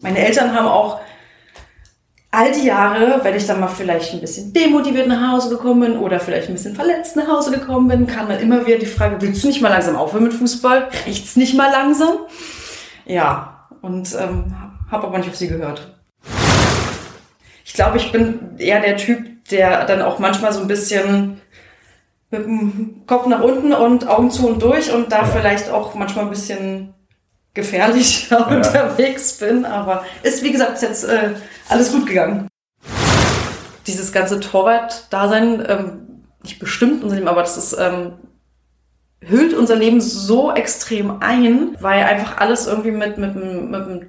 Meine Eltern haben auch all die Jahre, wenn ich dann mal vielleicht ein bisschen demotiviert nach Hause gekommen bin oder vielleicht ein bisschen verletzt nach Hause gekommen bin, kam dann immer wieder die Frage, willst du nicht mal langsam aufhören mit Fußball? Reicht's nicht mal langsam? Ja, und ähm, habe aber nicht auf sie gehört. Ich glaube, ich bin eher der Typ, der dann auch manchmal so ein bisschen mit dem Kopf nach unten und Augen zu und durch und da vielleicht auch manchmal ein bisschen gefährlich ja. unterwegs bin. Aber ist, wie gesagt, jetzt äh, alles gut gegangen. Dieses ganze Torwart-Dasein, ähm, nicht bestimmt unser Leben, aber das ist, ähm, hüllt unser Leben so extrem ein, weil einfach alles irgendwie mit, mit, mit, mit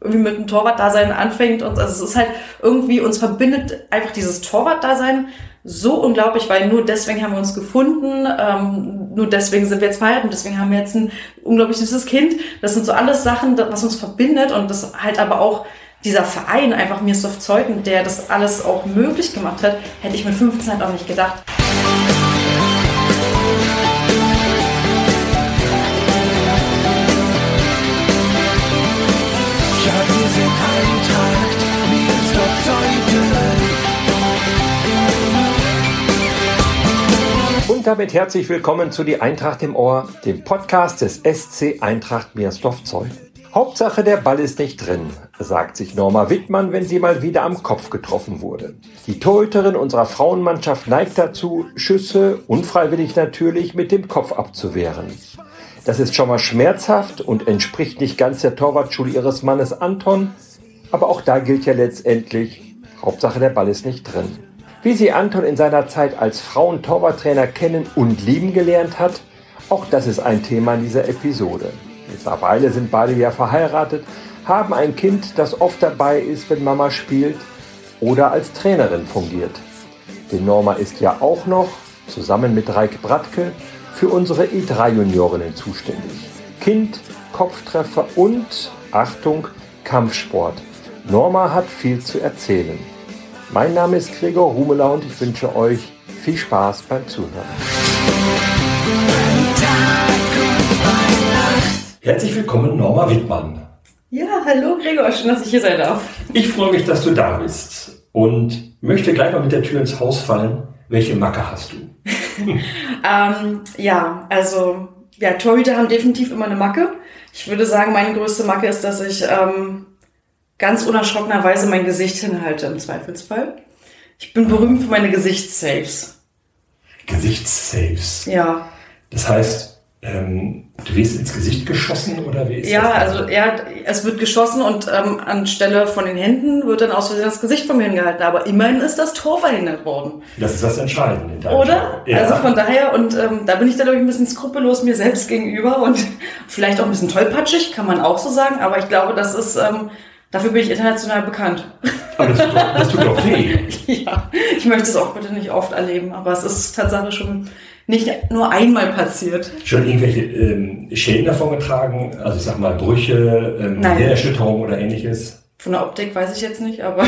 irgendwie mit dem Torwart-Dasein anfängt und also es ist halt irgendwie, uns verbindet einfach dieses Torwart-Dasein so unglaublich, weil nur deswegen haben wir uns gefunden, ähm, nur deswegen sind wir jetzt verheiratet, deswegen haben wir jetzt ein unglaublich süßes Kind. Das sind so alles Sachen, was uns verbindet und das halt aber auch dieser Verein, einfach mir auf Zeugen, der das alles auch möglich gemacht hat, hätte ich mit 15 halt auch nicht gedacht. Und damit herzlich willkommen zu Die Eintracht im Ohr, dem Podcast des SC Eintracht Meersdorf-Zeug. Hauptsache der Ball ist nicht drin, sagt sich Norma Wittmann, wenn sie mal wieder am Kopf getroffen wurde. Die Torhüterin unserer Frauenmannschaft neigt dazu, Schüsse, unfreiwillig natürlich, mit dem Kopf abzuwehren. Das ist schon mal schmerzhaft und entspricht nicht ganz der Torwartschule ihres Mannes Anton, aber auch da gilt ja letztendlich, Hauptsache der Ball ist nicht drin. Wie sie Anton in seiner Zeit als Frauentorwarttrainer kennen und lieben gelernt hat, auch das ist ein Thema in dieser Episode. Mittlerweile sind beide ja verheiratet, haben ein Kind, das oft dabei ist, wenn Mama spielt oder als Trainerin fungiert. Denn Norma ist ja auch noch, zusammen mit Reik Bratke, für unsere E3-Juniorinnen zuständig. Kind, Kopftreffer und, Achtung, Kampfsport. Norma hat viel zu erzählen. Mein Name ist Gregor Rumeler und ich wünsche euch viel Spaß beim Zuhören. Herzlich willkommen, Norma Wittmann. Ja, hallo Gregor, schön, dass ich hier sein darf. Ich freue mich, dass du da bist und möchte gleich mal mit der Tür ins Haus fallen. Welche Macke hast du? ähm, ja, also ja, Torhüter haben definitiv immer eine Macke. Ich würde sagen, meine größte Macke ist, dass ich ähm, ganz unerschrockenerweise mein Gesicht hinhalte im Zweifelsfall. Ich bin berühmt für meine Gesichtssaves. Gesichtssaves? Ja. Das heißt, ähm, du wirst ins Gesicht geschossen oder wie ist ja, das? Ja, also ja, es wird geschossen und ähm, anstelle von den Händen wird dann aus Versehen das Gesicht von mir hingehalten. Aber immerhin ist das Tor verhindert worden. Das ist das Entscheidende. Oder? Ja. Also von daher, und ähm, da bin ich dann, glaube ich, ein bisschen skrupellos mir selbst gegenüber und vielleicht auch ein bisschen tollpatschig, kann man auch so sagen. Aber ich glaube, das ist ähm, Dafür bin ich international bekannt. Aber das tut, das tut doch weh. ja, ich möchte es auch bitte nicht oft erleben, aber es ist tatsächlich schon nicht nur einmal passiert. Schon irgendwelche ähm, Schäden davon getragen? Also ich sag mal Brüche, ähm, Erschütterung oder ähnliches? Von der Optik weiß ich jetzt nicht, aber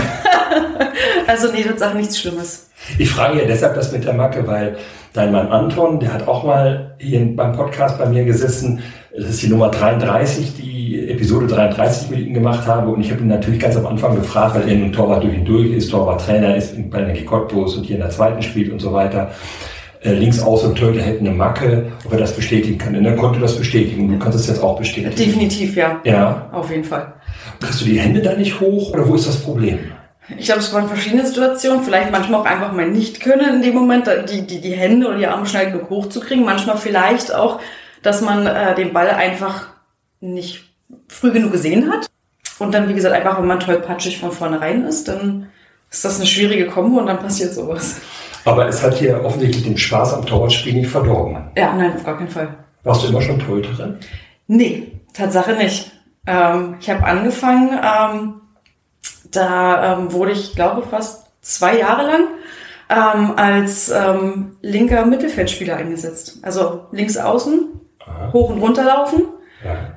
also nee, das ist nichts Schlimmes. Ich frage ja deshalb das mit der Macke, weil dein Mann Anton, der hat auch mal hier beim Podcast bei mir gesessen. Das ist die Nummer 33, die Episode 33 mit ihm gemacht habe. Und ich habe ihn natürlich ganz am Anfang gefragt, weil er nun Torwart durch und durch ist, Torwart-Trainer ist bei den Cottbus und hier in der zweiten spielt und so weiter. Äh, links aus und Töter hätten eine Macke, ob er das bestätigen kann. Und er konnte das bestätigen. Du kannst es jetzt auch bestätigen. Definitiv, ja. Ja. Auf jeden Fall. Kriegst du die Hände da nicht hoch oder wo ist das Problem? Ich glaube, es waren verschiedene Situationen. Vielleicht manchmal auch einfach mal nicht können in dem Moment, die, die, die Hände oder die Arme schnell genug hochzukriegen. Manchmal vielleicht auch, dass man äh, den Ball einfach nicht früh genug gesehen hat. Und dann, wie gesagt, einfach, wenn man tollpatschig von vornherein ist, dann ist das eine schwierige Kombo und dann passiert sowas. Aber es hat hier offensichtlich den Spaß am Torwartspiel nicht verdorben. Ja, nein, auf gar keinen Fall. Warst du immer schon Torhüterin? Nee, Tatsache nicht. Ähm, ich habe angefangen, ähm, da ähm, wurde ich, glaube ich, fast zwei Jahre lang ähm, als ähm, linker Mittelfeldspieler eingesetzt. Also links außen, Aha. hoch und runter laufen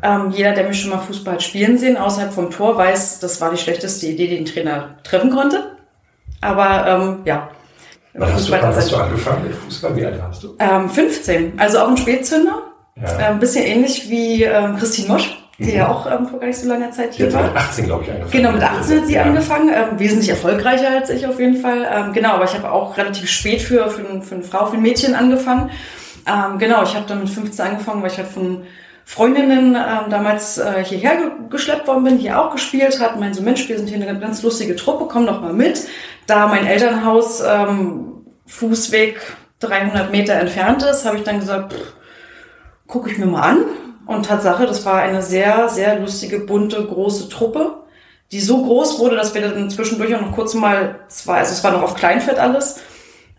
ähm, jeder, der mich schon mal Fußball spielen sehen, außerhalb vom Tor, weiß, das war die schlechteste Idee, die ein Trainer treffen konnte. Aber ähm, ja. Wann hast, du, wann hast du angefangen mit Fußball? Wie alt warst du? Ähm, 15. Also auch ein Spätzünder. Ja. Ein bisschen ähnlich wie ähm, Christine Mosch. die ja auch ähm, vor gar nicht so langer Zeit hier war. mit 18, glaube ich, angefangen. Genau, mit 18 hat sie Ja. angefangen, ähm, wesentlich erfolgreicher als ich auf jeden Fall. Ähm, genau, aber ich habe auch relativ spät für, für, für eine Frau, für ein Mädchen angefangen. Ähm, genau, ich habe dann mit 15 angefangen, weil ich halt von Freundinnen ähm, damals äh, hierher ge geschleppt worden bin, hier auch gespielt hat. Mein so, Mensch, wir sind hier eine ganz lustige Truppe, komm doch mal mit. Da mein Elternhaus ähm, Fußweg 300 Meter entfernt ist, habe ich dann gesagt, gucke ich mir mal an. Und Tatsache, das war eine sehr, sehr lustige, bunte, große Truppe, die so groß wurde, dass wir dann zwischendurch auch noch kurz mal zwei, also es war noch auf Kleinfeld alles,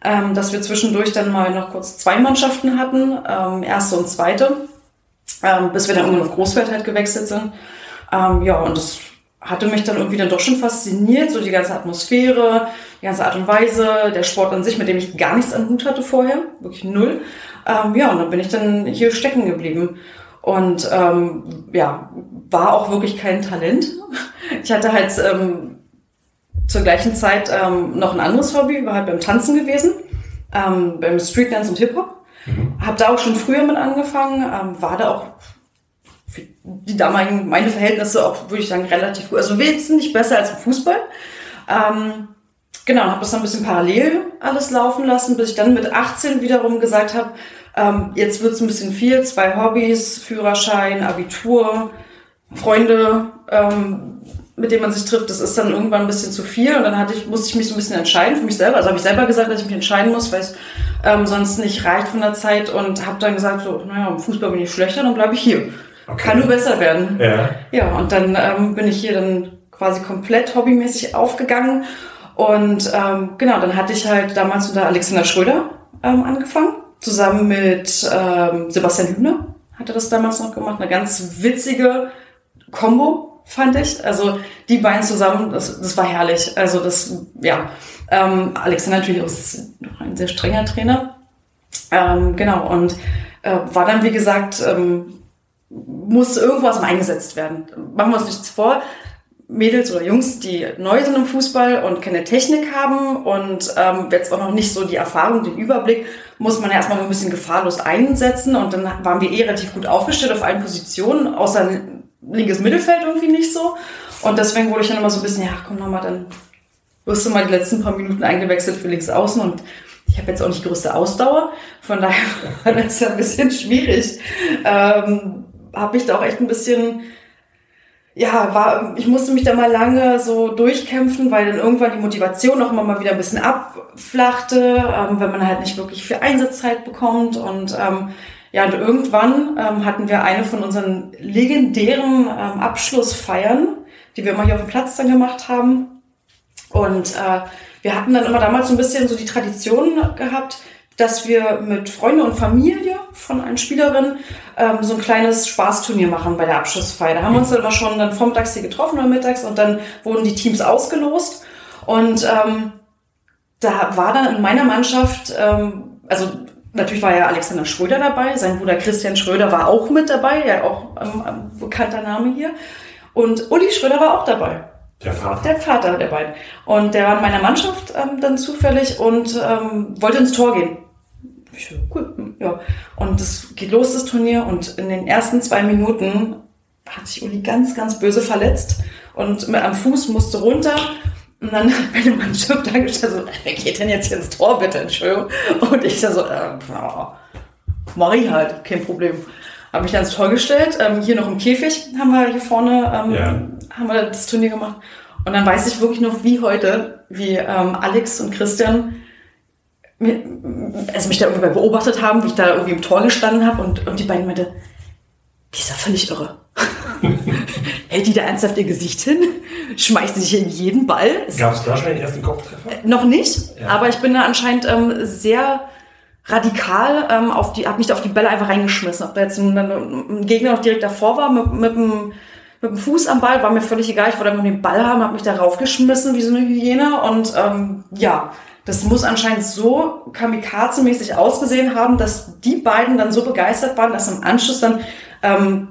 ähm, dass wir zwischendurch dann mal noch kurz zwei Mannschaften hatten, ähm, erste und zweite, ähm, bis wir dann irgendwann auf Großfeld halt gewechselt sind. Ähm, ja, und das hatte mich dann irgendwie dann doch schon fasziniert, so die ganze Atmosphäre, die ganze Art und Weise, der Sport an sich, mit dem ich gar nichts an Hut hatte vorher, wirklich null. Ähm, ja, und dann bin ich dann hier stecken geblieben. Und ähm, ja, war auch wirklich kein Talent. Ich hatte halt ähm, zur gleichen Zeit ähm, noch ein anderes Hobby, war halt beim Tanzen gewesen, ähm, beim Streetdance und Hip-Hop. Hab da auch schon früher mit angefangen, ähm, war da auch für die damaligen, meine Verhältnisse auch, würde ich sagen, relativ gut. Also wesentlich besser als im Fußball. Ähm, genau, habe das dann ein bisschen parallel alles laufen lassen, bis ich dann mit 18 wiederum gesagt habe, ähm, jetzt wird's ein bisschen viel, zwei Hobbys, Führerschein, Abitur, Freunde, ähm, mit denen man sich trifft, das ist dann irgendwann ein bisschen zu viel. Und dann hatte ich, musste ich mich so ein bisschen entscheiden für mich selber. Also habe ich selber gesagt, dass ich mich entscheiden muss, weil es ähm, sonst nicht reicht von der Zeit. Und habe dann gesagt, so, naja, im Fußball bin ich schlechter, dann bleibe ich hier. Okay. Kann nur besser werden. Ja. Ja, und dann ähm, bin ich hier dann quasi komplett hobbymäßig aufgegangen. Und ähm, genau, dann hatte ich halt damals unter Alexander Schröder ähm, angefangen, zusammen mit ähm, Sebastian Hübner hatte das damals noch gemacht. Eine ganz witzige Combo, fand ich. Also die beiden zusammen, das, das war herrlich. Also das, ja, ähm, Alexander natürlich ist noch ein sehr strenger Trainer. Ähm, genau, und äh, war dann, wie gesagt, ähm, muss irgendwas mal eingesetzt werden. Machen wir uns nichts vor. Mädels oder Jungs, die neu sind im Fußball und keine Technik haben und ähm, jetzt auch noch nicht so die Erfahrung, den Überblick, muss man ja erstmal ein bisschen gefahrlos einsetzen und dann waren wir eh relativ gut aufgestellt auf allen Positionen, außer linkes Mittelfeld irgendwie nicht so. Und deswegen wurde ich dann immer so ein bisschen, ja, komm nochmal, dann wirst du mal die letzten paar Minuten eingewechselt für links außen und ich habe jetzt auch nicht größte Ausdauer, von daher war das ja ein bisschen schwierig. Ähm, habe ich da auch echt ein bisschen, ja, war, ich musste mich da mal lange so durchkämpfen, weil dann irgendwann die Motivation auch immer mal wieder ein bisschen abflachte, ähm, wenn man halt nicht wirklich viel Einsatzzeit bekommt und ähm, ja, und irgendwann ähm, hatten wir eine von unseren legendären ähm, Abschlussfeiern, die wir immer hier auf dem Platz dann gemacht haben. Und äh, wir hatten dann immer damals so ein bisschen so die Tradition gehabt, dass wir mit Freunde und Familie von einer Spielerin ähm, so ein kleines Spaßturnier machen bei der Abschlussfeier. Da haben wir uns dann immer schon dann vormittags hier getroffen oder mittags und dann wurden die Teams ausgelost. Und ähm, da war dann in meiner Mannschaft, ähm, also natürlich war ja Alexander Schröder dabei, sein Bruder Christian Schröder war auch mit dabei, ja auch ähm, ein bekannter Name hier. Und Uli Schröder war auch dabei. Der Vater. Der Vater der beiden. Und der war in meiner Mannschaft ähm, dann zufällig und ähm, wollte ins Tor gehen. Ich so, cool, hm, ja. Und es geht los, das Turnier. Und in den ersten zwei Minuten hat sich Uli ganz, ganz böse verletzt und mit am Fuß musste runter. Und dann hat meine Mannschaft da gestellt, so, wer geht denn jetzt hier ins Tor, bitte, Entschuldigung. Und ich da so, äh, mach ich halt, kein Problem. Habe mich dann ins Tor gestellt. Ähm, hier noch im Käfig haben wir hier vorne ähm, Ja. haben wir das Turnier gemacht. Und dann weiß ich wirklich noch wie heute, wie ähm, Alex und Christian mir, also mich da irgendwie beobachtet haben, wie ich da irgendwie im Tor gestanden habe und, und die beiden meinte, die ist ja völlig irre. Hält die da ernsthaft ihr Gesicht hin? Schmeißt sie sich in jeden Ball? Gab es da schon den ersten Kopftreffer? noch nicht, Ja. aber ich bin da anscheinend ähm, sehr radikal ähm, auf die, hab mich da auf die Bälle einfach reingeschmissen. Ob da jetzt ein, ein Gegner noch direkt davor war mit, mit, dem, mit dem Fuß am Ball, war mir völlig egal. Ich wollte einfach nur den Ball haben, habe mich da raufgeschmissen wie so eine Hyäne und ähm, ja, das muss anscheinend so kamikaze-mäßig ausgesehen haben, dass die beiden dann so begeistert waren, dass im Anschluss dann ähm,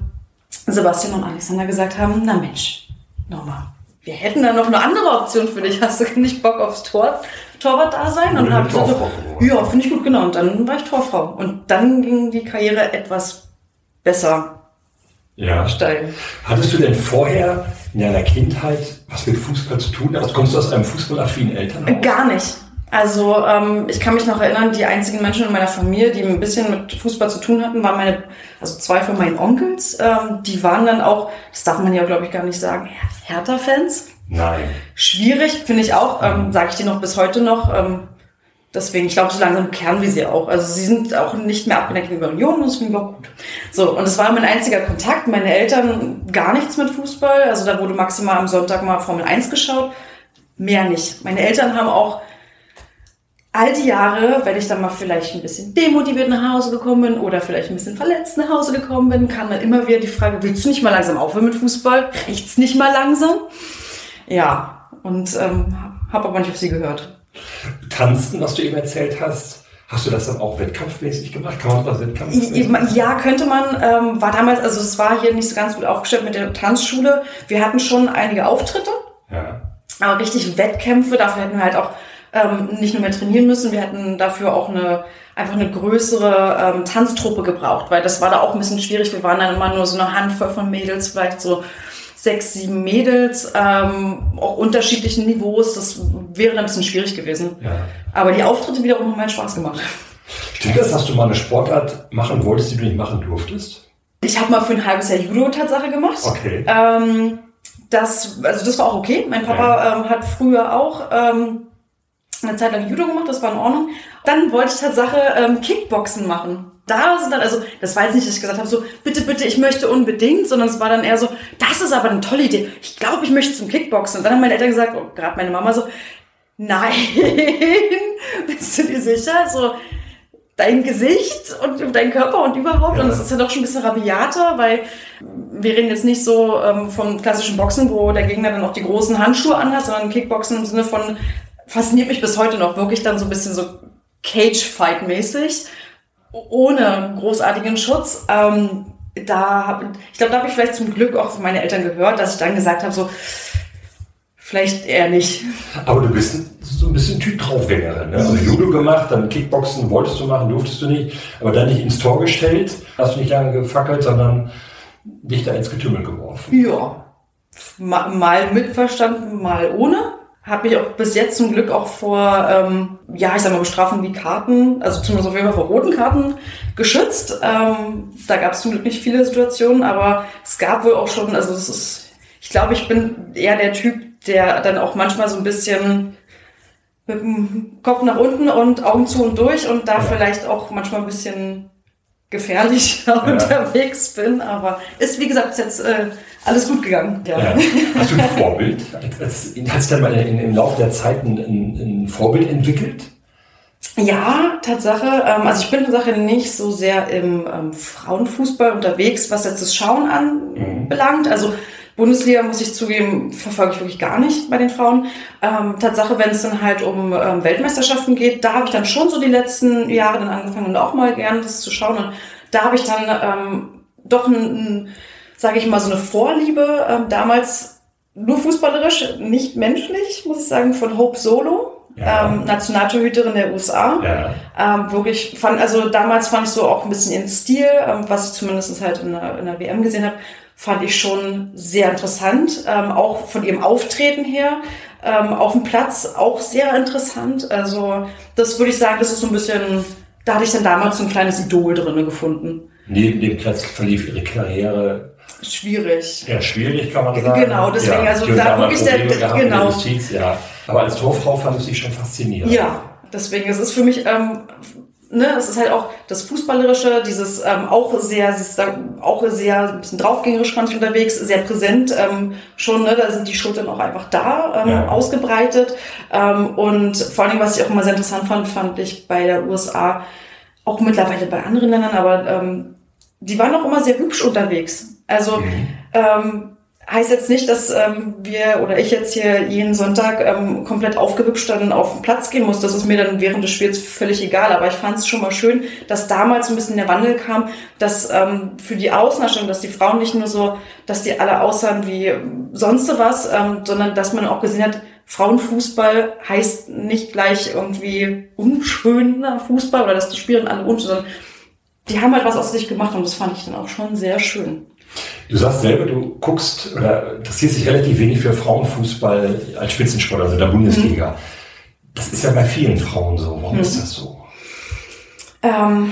Sebastian und Alexander gesagt haben, na Mensch, nochmal, wir hätten da noch eine andere Option für dich. Hast du nicht Bock aufs Tor, Torwart da sein? Und dann habe ich gesagt, ja, finde ich gut, genau. Und dann war ich Torfrau. Und dann ging die Karriere etwas besser Ja. steigen. Hattest du denn vorher in deiner Kindheit was mit Fußball zu tun? Also kommst du aus einem fußballaffinen Elternhaus? Gar nicht. Also ähm, ich kann mich noch erinnern, die einzigen Menschen in meiner Familie, die ein bisschen mit Fußball zu tun hatten, waren meine, also zwei von meinen Onkels. Ähm, die waren dann auch, das darf man ja glaube ich gar nicht sagen, Hertha-Fans. Nein. Schwierig, finde ich auch, ähm, sage ich dir noch bis heute noch. Ähm, deswegen, ich glaube, so langsam kehren wir sie auch. Also sie sind auch nicht mehr abgeneigt gegenüber Union und das finde ich auch gut. So, und es war mein einziger Kontakt. Meine Eltern gar nichts mit Fußball. Also da wurde maximal am Sonntag mal Formel 1 geschaut. Mehr nicht. Meine Eltern haben auch all die Jahre, wenn ich dann mal vielleicht ein bisschen demotiviert nach Hause gekommen bin oder vielleicht ein bisschen verletzt nach Hause gekommen bin, kam dann immer wieder die Frage, willst du nicht mal langsam aufhören mit Fußball? Reicht's nicht mal langsam? Ja, und ähm, habe aber nicht auf sie gehört. Tanzen, was du eben erzählt hast, hast du das dann auch wettkampfmäßig gemacht? Kann man das wettkampfmäßig? Ja, könnte man. Ähm, war damals, also es war hier nicht so ganz gut aufgestellt mit der Tanzschule. Wir hatten schon einige Auftritte, Ja. aber richtig Wettkämpfe, dafür hätten wir halt auch ähm, nicht nur mehr trainieren müssen, wir hätten dafür auch eine einfach eine größere ähm, Tanztruppe gebraucht, weil das war da auch ein bisschen schwierig. Wir waren dann immer nur so eine Handvoll von Mädels, vielleicht so sechs, sieben Mädels, ähm, auch unterschiedlichen Niveaus. Das wäre dann ein bisschen schwierig gewesen. ja. Aber die Auftritte wiederum haben meinen Spaß gemacht. Stimmt das, dass du mal eine Sportart machen wolltest, die du nicht machen durftest? Ich habe mal für ein halbes Jahr Judo Tatsache gemacht. Okay. Ähm, das, also das war auch okay. Mein Papa ähm, hat früher auch ähm, eine Zeit lang Judo gemacht, das war in Ordnung. Dann wollte ich Tatsache ähm, Kickboxen machen. Da sind dann, also das war jetzt nicht, dass ich gesagt habe, so bitte, bitte, ich möchte unbedingt, sondern es war dann eher so, das ist aber eine tolle Idee. Ich glaube, ich möchte zum Kickboxen. Und dann haben meine Eltern gesagt, oh, gerade meine Mama so, nein, bist du dir sicher? So, dein Gesicht und dein Körper und überhaupt. Ja. Und es ist ja doch schon ein bisschen rabiater, weil wir reden jetzt nicht so ähm, vom klassischen Boxen, wo der Gegner dann auch die großen Handschuhe anhat, sondern Kickboxen im Sinne von, fasziniert mich bis heute noch, wirklich dann so ein bisschen so Cage-Fight-mäßig, ohne großartigen Schutz. Ähm, da ich glaube, da habe ich vielleicht zum Glück auch von meinen Eltern gehört, dass ich dann gesagt habe, so, vielleicht eher nicht. Aber du bist so ein bisschen Typ Draufgängerin. Ne? Also Judo gemacht, dann Kickboxen wolltest du machen, durftest du nicht, aber dann nicht ins Tor gestellt, hast du nicht lange gefackelt, sondern dich da ins Getümmel geworfen. Ja, Ma- mal mitverstanden, mal ohne. Habe mich auch bis jetzt zum Glück auch vor, ähm, ja, ich sag mal, Bestrafungen wie Karten, also zumindest auf jeden Fall vor roten Karten geschützt. Ähm, da gab es zum Glück nicht viele Situationen, aber es gab wohl auch schon, also es ist, ich glaube, ich bin eher der Typ, der dann auch manchmal so ein bisschen mit dem Kopf nach unten und Augen zu und durch und da vielleicht auch manchmal ein bisschen gefährlicher unterwegs bin, aber ist wie gesagt bis jetzt äh, alles gut gegangen. Ja. Hast du ein Vorbild? Hast hast du dann mal in, im Laufe der Zeit ein, ein, ein Vorbild entwickelt? Ja, Tatsache. Ähm, also ich bin Tatsache nicht so sehr im ähm, Frauenfußball unterwegs, was jetzt das Schauen anbelangt. Also Bundesliga, muss ich zugeben, verfolge ich wirklich gar nicht bei den Frauen. Ähm, Tatsache, wenn es dann halt um ähm, Weltmeisterschaften geht, da habe ich dann schon so die letzten Jahre dann angefangen und auch mal gern das zu schauen. Und da habe ich dann ähm, doch ein, ein sage ich mal, so eine Vorliebe, ähm, damals nur fußballerisch, nicht menschlich, muss ich sagen, von Hope Solo. Ja. Ähm, Nationaltorhüterin der USA. Ja. Ähm, wirklich fand, also damals fand ich so auch ein bisschen ihren Stil, ähm, was ich zumindest halt in der, in der WM gesehen habe, fand ich schon sehr interessant. Ähm, auch von ihrem Auftreten her. Ähm, auf dem Platz auch sehr interessant. Also das würde ich sagen, das ist so ein bisschen, da hatte ich dann damals so ein kleines Idol drinne gefunden. Neben dem Platz verlief ihre Karriere Schwierig. eher schwierig, kann man sagen. Genau, deswegen, also die hat da wirklich der- Probleme gehabt genau. der Justiz, ja. Aber als Torfrau fand ich sie schon faszinierend. Ja, deswegen, es ist für mich, ähm, ne, es ist halt auch das Fußballerische, dieses ähm, auch sehr, auch sehr ein bisschen draufgängerisch fand ich unterwegs, sehr präsent ähm, schon, ne, da sind die Schultern auch einfach da, ähm, Ja. ausgebreitet. Ähm, und vor allem, was ich auch immer sehr interessant fand, fand ich bei der USA, auch mittlerweile bei anderen Ländern, aber ähm, die waren auch immer sehr hübsch unterwegs. Also Mhm. ähm, heißt jetzt nicht, dass ähm, wir oder ich jetzt hier jeden Sonntag ähm, komplett aufgehübscht dann auf den Platz gehen muss. Das ist mir dann während des Spiels völlig egal. Aber ich fand es schon mal schön, dass damals ein bisschen der Wandel kam, dass ähm, für die Außendarstellung, dass die Frauen nicht nur so, dass die alle aussahen wie sonst was, ähm, sondern dass man auch gesehen hat, Frauenfußball heißt nicht gleich irgendwie unschöner Fußball oder dass die Spielerinnen alle unschön, sondern die haben halt was aus sich gemacht und das fand ich dann auch schon sehr schön. Du sagst selber, du guckst oder interessierst dich relativ wenig für Frauenfußball als Spitzensport, also in der Bundesliga. Mhm. Das ist ja bei vielen Frauen so. Warum mhm. ist das so? Ähm,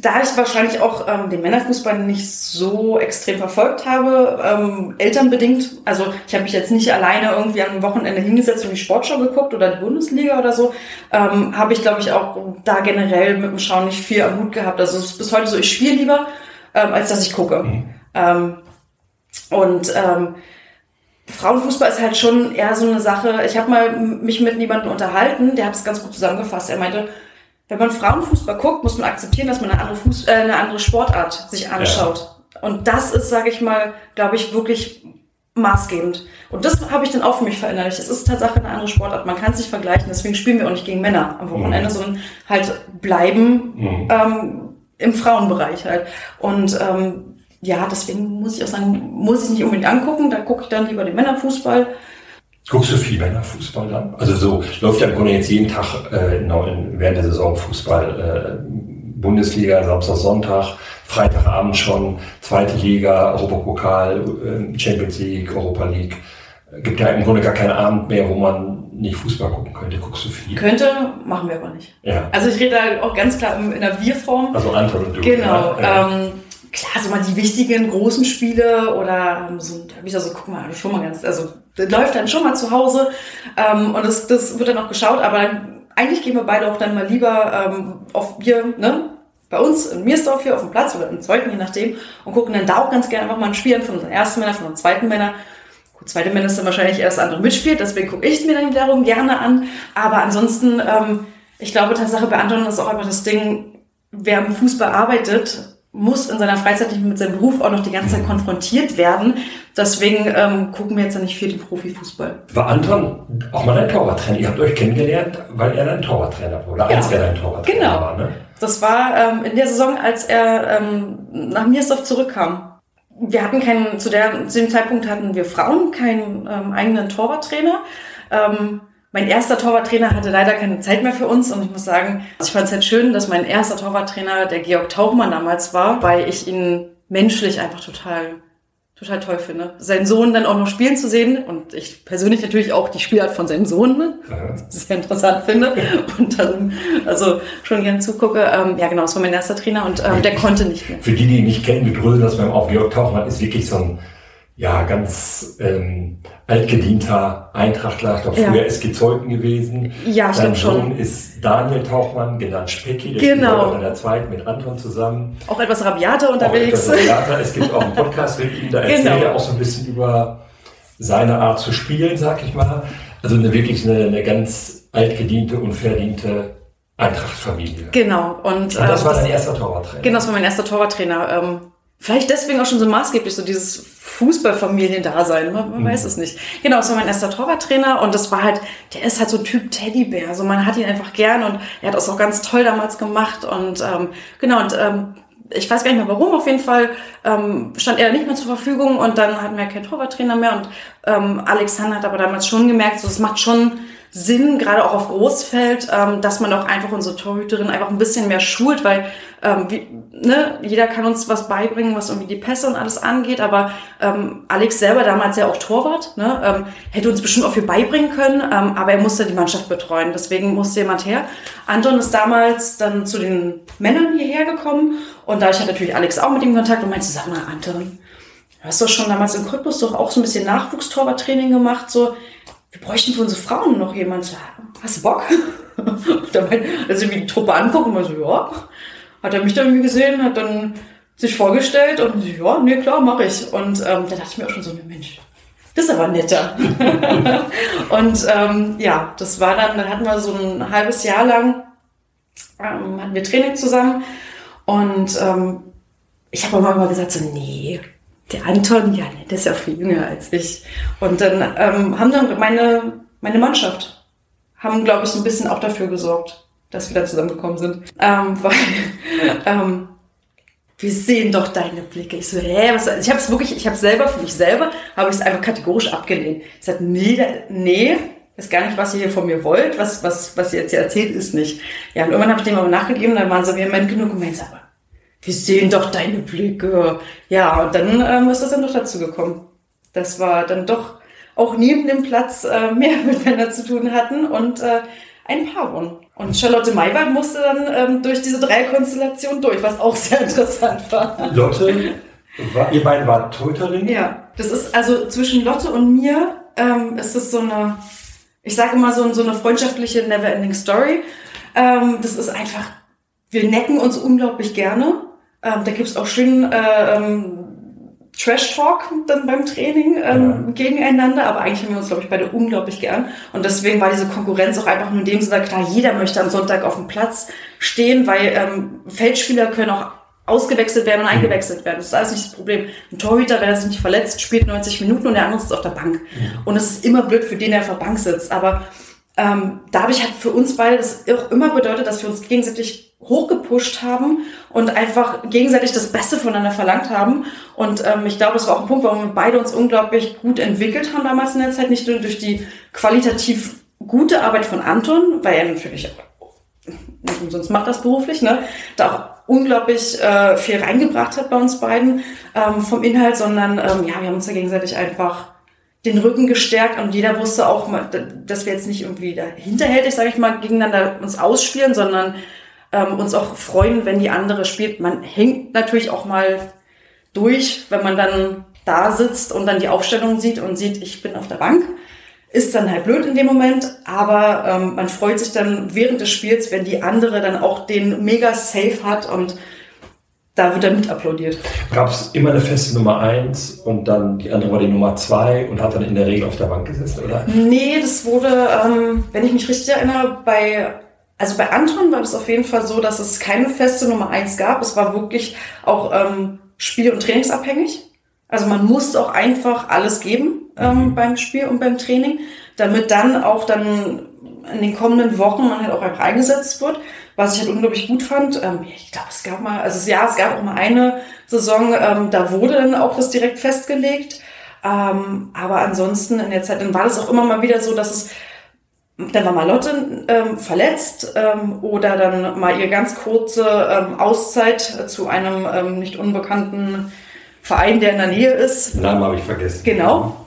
da ich wahrscheinlich auch ähm, den Männerfußball nicht so extrem verfolgt habe, ähm, elternbedingt, also ich habe mich jetzt nicht alleine irgendwie am Wochenende hingesetzt und die Sportschau geguckt oder die Bundesliga oder so, ähm, habe ich glaube ich auch da generell mit dem Schauen nicht viel am Hut gehabt. Also es ist bis heute so, ich spiele lieber, ähm, als dass ich gucke. Mhm. Ähm, und ähm, Frauenfußball ist halt schon eher so eine Sache. Ich habe mal mich mit jemandem unterhalten, der hat es ganz gut zusammengefasst. Er meinte, wenn man Frauenfußball guckt, muss man akzeptieren, dass man eine andere, Fuß, äh, eine andere Sportart sich anschaut. Ja. Und das ist, sage ich mal, glaube ich, wirklich maßgebend. Und das habe ich dann auch für mich verinnerlicht. Es ist tatsächlich eine andere Sportart. Man kann es nicht vergleichen. Deswegen spielen wir auch nicht gegen Männer am Wochenende, mhm. sondern halt bleiben mhm. ähm, im Frauenbereich halt. Und ähm, ja, deswegen muss ich auch sagen, muss ich nicht unbedingt angucken. Da gucke ich dann lieber den Männerfußball. Guckst du viel Männerfußball dann? Also so läuft ja im Grunde jetzt jeden Tag äh, während der Saison Fußball. Äh, Bundesliga, Samstag, Sonntag, Freitagabend schon, zweite Liga, Europapokal, äh, Champions League, Europa League. Gibt ja im Grunde gar keinen Abend mehr, wo man nicht Fußball gucken könnte. Guckst du viel? Könnte, machen wir aber nicht. Ja. Also ich rede da auch ganz klar in der Wir-Form. Also Anton und du. Genau. Ja. Ähm, klar, so mal die wichtigen großen Spiele oder so, da habe ich da so, guck mal, schon mal ganz, also das läuft dann schon mal zu Hause ähm, und das, das wird dann auch geschaut, aber dann, eigentlich gehen wir beide auch dann mal lieber ähm, auf Bier, ne? Bei uns in Miersdorf hier auf dem Platz oder im zweiten, je nachdem, und gucken dann da auch ganz gerne einfach mal ein Spiel an von unseren ersten Männer, von unseren zweiten Männer. Gut, zweite Männer ist dann wahrscheinlich erst andere mitspielt, deswegen gucke ich mir dann wiederum gerne an. Aber ansonsten, ähm, ich glaube, Tatsache bei Anton ist auch einfach das Ding, wer im Fußball arbeitet, muss in seiner Freizeit nicht mit seinem Beruf auch noch die ganze Zeit konfrontiert werden. Deswegen ähm, gucken wir jetzt ja nicht viel den Profifußball. War Anton auch mal ein Torwarttrainer? Ihr habt euch kennengelernt, weil er ein Torwarttrainer wurde, als ja. er ein Torwarttrainer genau. war, ne? Das war ähm, in der Saison, als er ähm, nach Miersdorf zurückkam. Wir hatten keinen, zu, der, zu dem Zeitpunkt hatten wir Frauen keinen ähm, eigenen Torwarttrainer. Ähm, mein erster Torwarttrainer hatte leider keine Zeit mehr für uns und ich muss sagen, ich fand es halt schön, dass mein erster Torwarttrainer der Georg Tauchmann damals war, weil ich ihn menschlich einfach total total toll finde. Seinen Sohn dann auch noch spielen zu sehen und ich persönlich natürlich auch die Spielart von seinem Sohn ne? sehr interessant finde und dann also schon gern zugucke. Ähm, ja genau, das war mein erster Trainer und ähm, der konnte nicht mehr. Für die, die ihn nicht kennen, wir dröseln das beim Auf Georg Tauchmann ist wirklich so ein ja, ganz ähm, altgedienter Eintrachtler, doch früher ja. SG gewesen. Ja, Sein Sohn schon. ist Daniel Tauchmann, genannt Specki, der genau. spielt in der zweiten mit Anton zusammen. Auch etwas rabiater unterwegs. Auch etwas rabiater. Es gibt auch einen Podcast mit ihm, da erzählt genau. er auch so ein bisschen über seine Art zu spielen, sag ich mal. Also eine wirklich eine, eine ganz altgediente und verdiente Eintrachtfamilie. Genau. Und, und das ähm, war dein erster Torwarttrainer. Genau, das war mein erster Torwarttrainer. Ähm, vielleicht deswegen auch schon so maßgeblich, so dieses Fußballfamiliendasein, man, man mhm. weiß es nicht. Genau, das war mein erster Torwarttrainer und das war halt, der ist halt so Typ Teddybär, also man hat ihn einfach gern und er hat das auch ganz toll damals gemacht und ähm, genau und ähm, ich weiß gar nicht mehr warum, auf jeden Fall ähm, stand er nicht mehr zur Verfügung und dann hatten wir keinen Torwarttrainer mehr und ähm, Alexander hat aber damals schon gemerkt, so es macht schon Sinn, gerade auch auf Großfeld, ähm, dass man auch einfach unsere Torhüterin einfach ein bisschen mehr schult, weil ähm, wie, ne, jeder kann uns was beibringen, was irgendwie die Pässe und alles angeht, aber ähm, Alex selber damals ja auch Torwart, ne, ähm, hätte uns bestimmt auch viel beibringen können, ähm, aber er musste die Mannschaft betreuen, deswegen musste jemand her. Anton ist damals dann zu den Männern hierher gekommen und dadurch hat natürlich Alex auch mit ihm Kontakt und meinte, sag mal, Anton, du hast doch schon damals in Krypus doch auch so ein bisschen Nachwuchstorwarttraining gemacht, so, wir bräuchten für unsere Frauen noch jemand. Hast du Bock? und dann also wie die Truppe angucken und so, ja. Hat er mich dann irgendwie gesehen, hat dann sich vorgestellt und ja, nee, klar, mache ich. Und ähm, da dachte ich mir auch schon so, Mensch, das ist aber netter. und ähm, ja, das war dann, dann hatten wir so ein halbes Jahr lang, ähm, hatten wir Training zusammen und ähm, ich habe immer gesagt, so, nee, der Anton, ja, der ist ja viel jünger als ich. Und dann ähm, haben dann meine, meine Mannschaft, haben, glaube ich, so ein bisschen auch dafür gesorgt, dass wir da zusammengekommen sind. Ähm, weil, ähm, wir sehen doch deine Blicke. Ich so, hä, was? Ich habe es wirklich, ich habe selber für mich selber, habe ich es einfach kategorisch abgelehnt. Ich sagte, nee, nee, ist gar nicht, was ihr hier von mir wollt, was, was, was ihr jetzt hier erzählt, ist nicht. Ja, und irgendwann habe ich dem aber nachgegeben, dann waren sie vehement genug und meinte, aber wir sehen doch deine Blicke. Ja, und dann ähm, ist das dann doch dazu gekommen. Das war dann doch auch neben dem Platz äh, mehr miteinander zu tun hatten und äh, ein Paar wurden. Und Charlotte Maywald musste dann ähm, durch diese Dreierkonstellation durch, was auch sehr interessant war. Lotte, war, ihr beiden wart Torhüterin? Ja, das ist also zwischen Lotte und mir ähm, ist das so eine, ich sage immer so, so eine freundschaftliche Never-Ending Story. Ähm, das ist einfach, wir necken uns unglaublich gerne. Ähm, da gibt's auch schön äh, ähm, Trash-Talk dann beim Training ähm, ja. gegeneinander, aber eigentlich haben wir uns, glaube ich, beide unglaublich gern. Und deswegen war diese Konkurrenz auch einfach nur in dem Sinne, klar, jeder möchte am Sonntag auf dem Platz stehen, weil ähm, Feldspieler können auch ausgewechselt werden und eingewechselt werden. Das ist alles nicht das Problem. Ein Torhüter, wenn er sich nicht verletzt, spielt 90 Minuten und der andere sitzt auf der Bank. Mhm. Und es ist immer blöd für den, der auf der Bank sitzt. Aber ähm, da habe ich halt für uns beide das auch immer bedeutet, dass wir uns gegenseitig hochgepusht haben und einfach gegenseitig das Beste voneinander verlangt haben. Und ähm, ich glaube, das war auch ein Punkt, warum wir beide uns unglaublich gut entwickelt haben damals in der Zeit. Nicht nur durch die qualitativ gute Arbeit von Anton, weil er natürlich nicht umsonst macht das beruflich, ne, da auch unglaublich äh, viel reingebracht hat bei uns beiden ähm, vom Inhalt, sondern ähm, ja, wir haben uns da gegenseitig einfach den Rücken gestärkt und jeder wusste auch, dass wir jetzt nicht irgendwie da hinterhältig, sage ich mal, gegeneinander uns ausspielen, sondern ähm, uns auch freuen, wenn die andere spielt. Man hängt natürlich auch mal durch, wenn man dann da sitzt und dann die Aufstellung sieht und sieht, ich bin auf der Bank. Ist dann halt blöd in dem Moment, aber ähm, man freut sich dann während des Spiels, wenn die andere dann auch den mega Safe hat und da wird dann mit applaudiert. Gab es immer eine feste Nummer eins und dann die andere war die Nummer zwei und hat dann in der Regel auf der Bank gesessen, oder? Nee, das wurde, ähm, wenn ich mich richtig erinnere, bei also bei Anton war das auf jeden Fall so, dass es keine feste Nummer eins gab. Es war wirklich auch ähm, Spiel- und Trainingsabhängig. Also man musste auch einfach alles geben ähm, mhm. beim Spiel und beim Training, damit dann auch dann in den kommenden Wochen man halt auch einfach eingesetzt wird was ich halt unglaublich gut fand. Ähm, ich glaube, es gab mal, also ja, es gab auch mal eine Saison, ähm, da wurde dann auch das direkt festgelegt. Ähm, aber ansonsten in der Zeit, dann war das auch immer mal wieder so, dass es dann war mal Lotte ähm, verletzt ähm, oder dann mal ihr ganz kurze ähm, Auszeit zu einem ähm, nicht unbekannten Verein, der in der Nähe ist. Namen habe ich vergessen. Genau.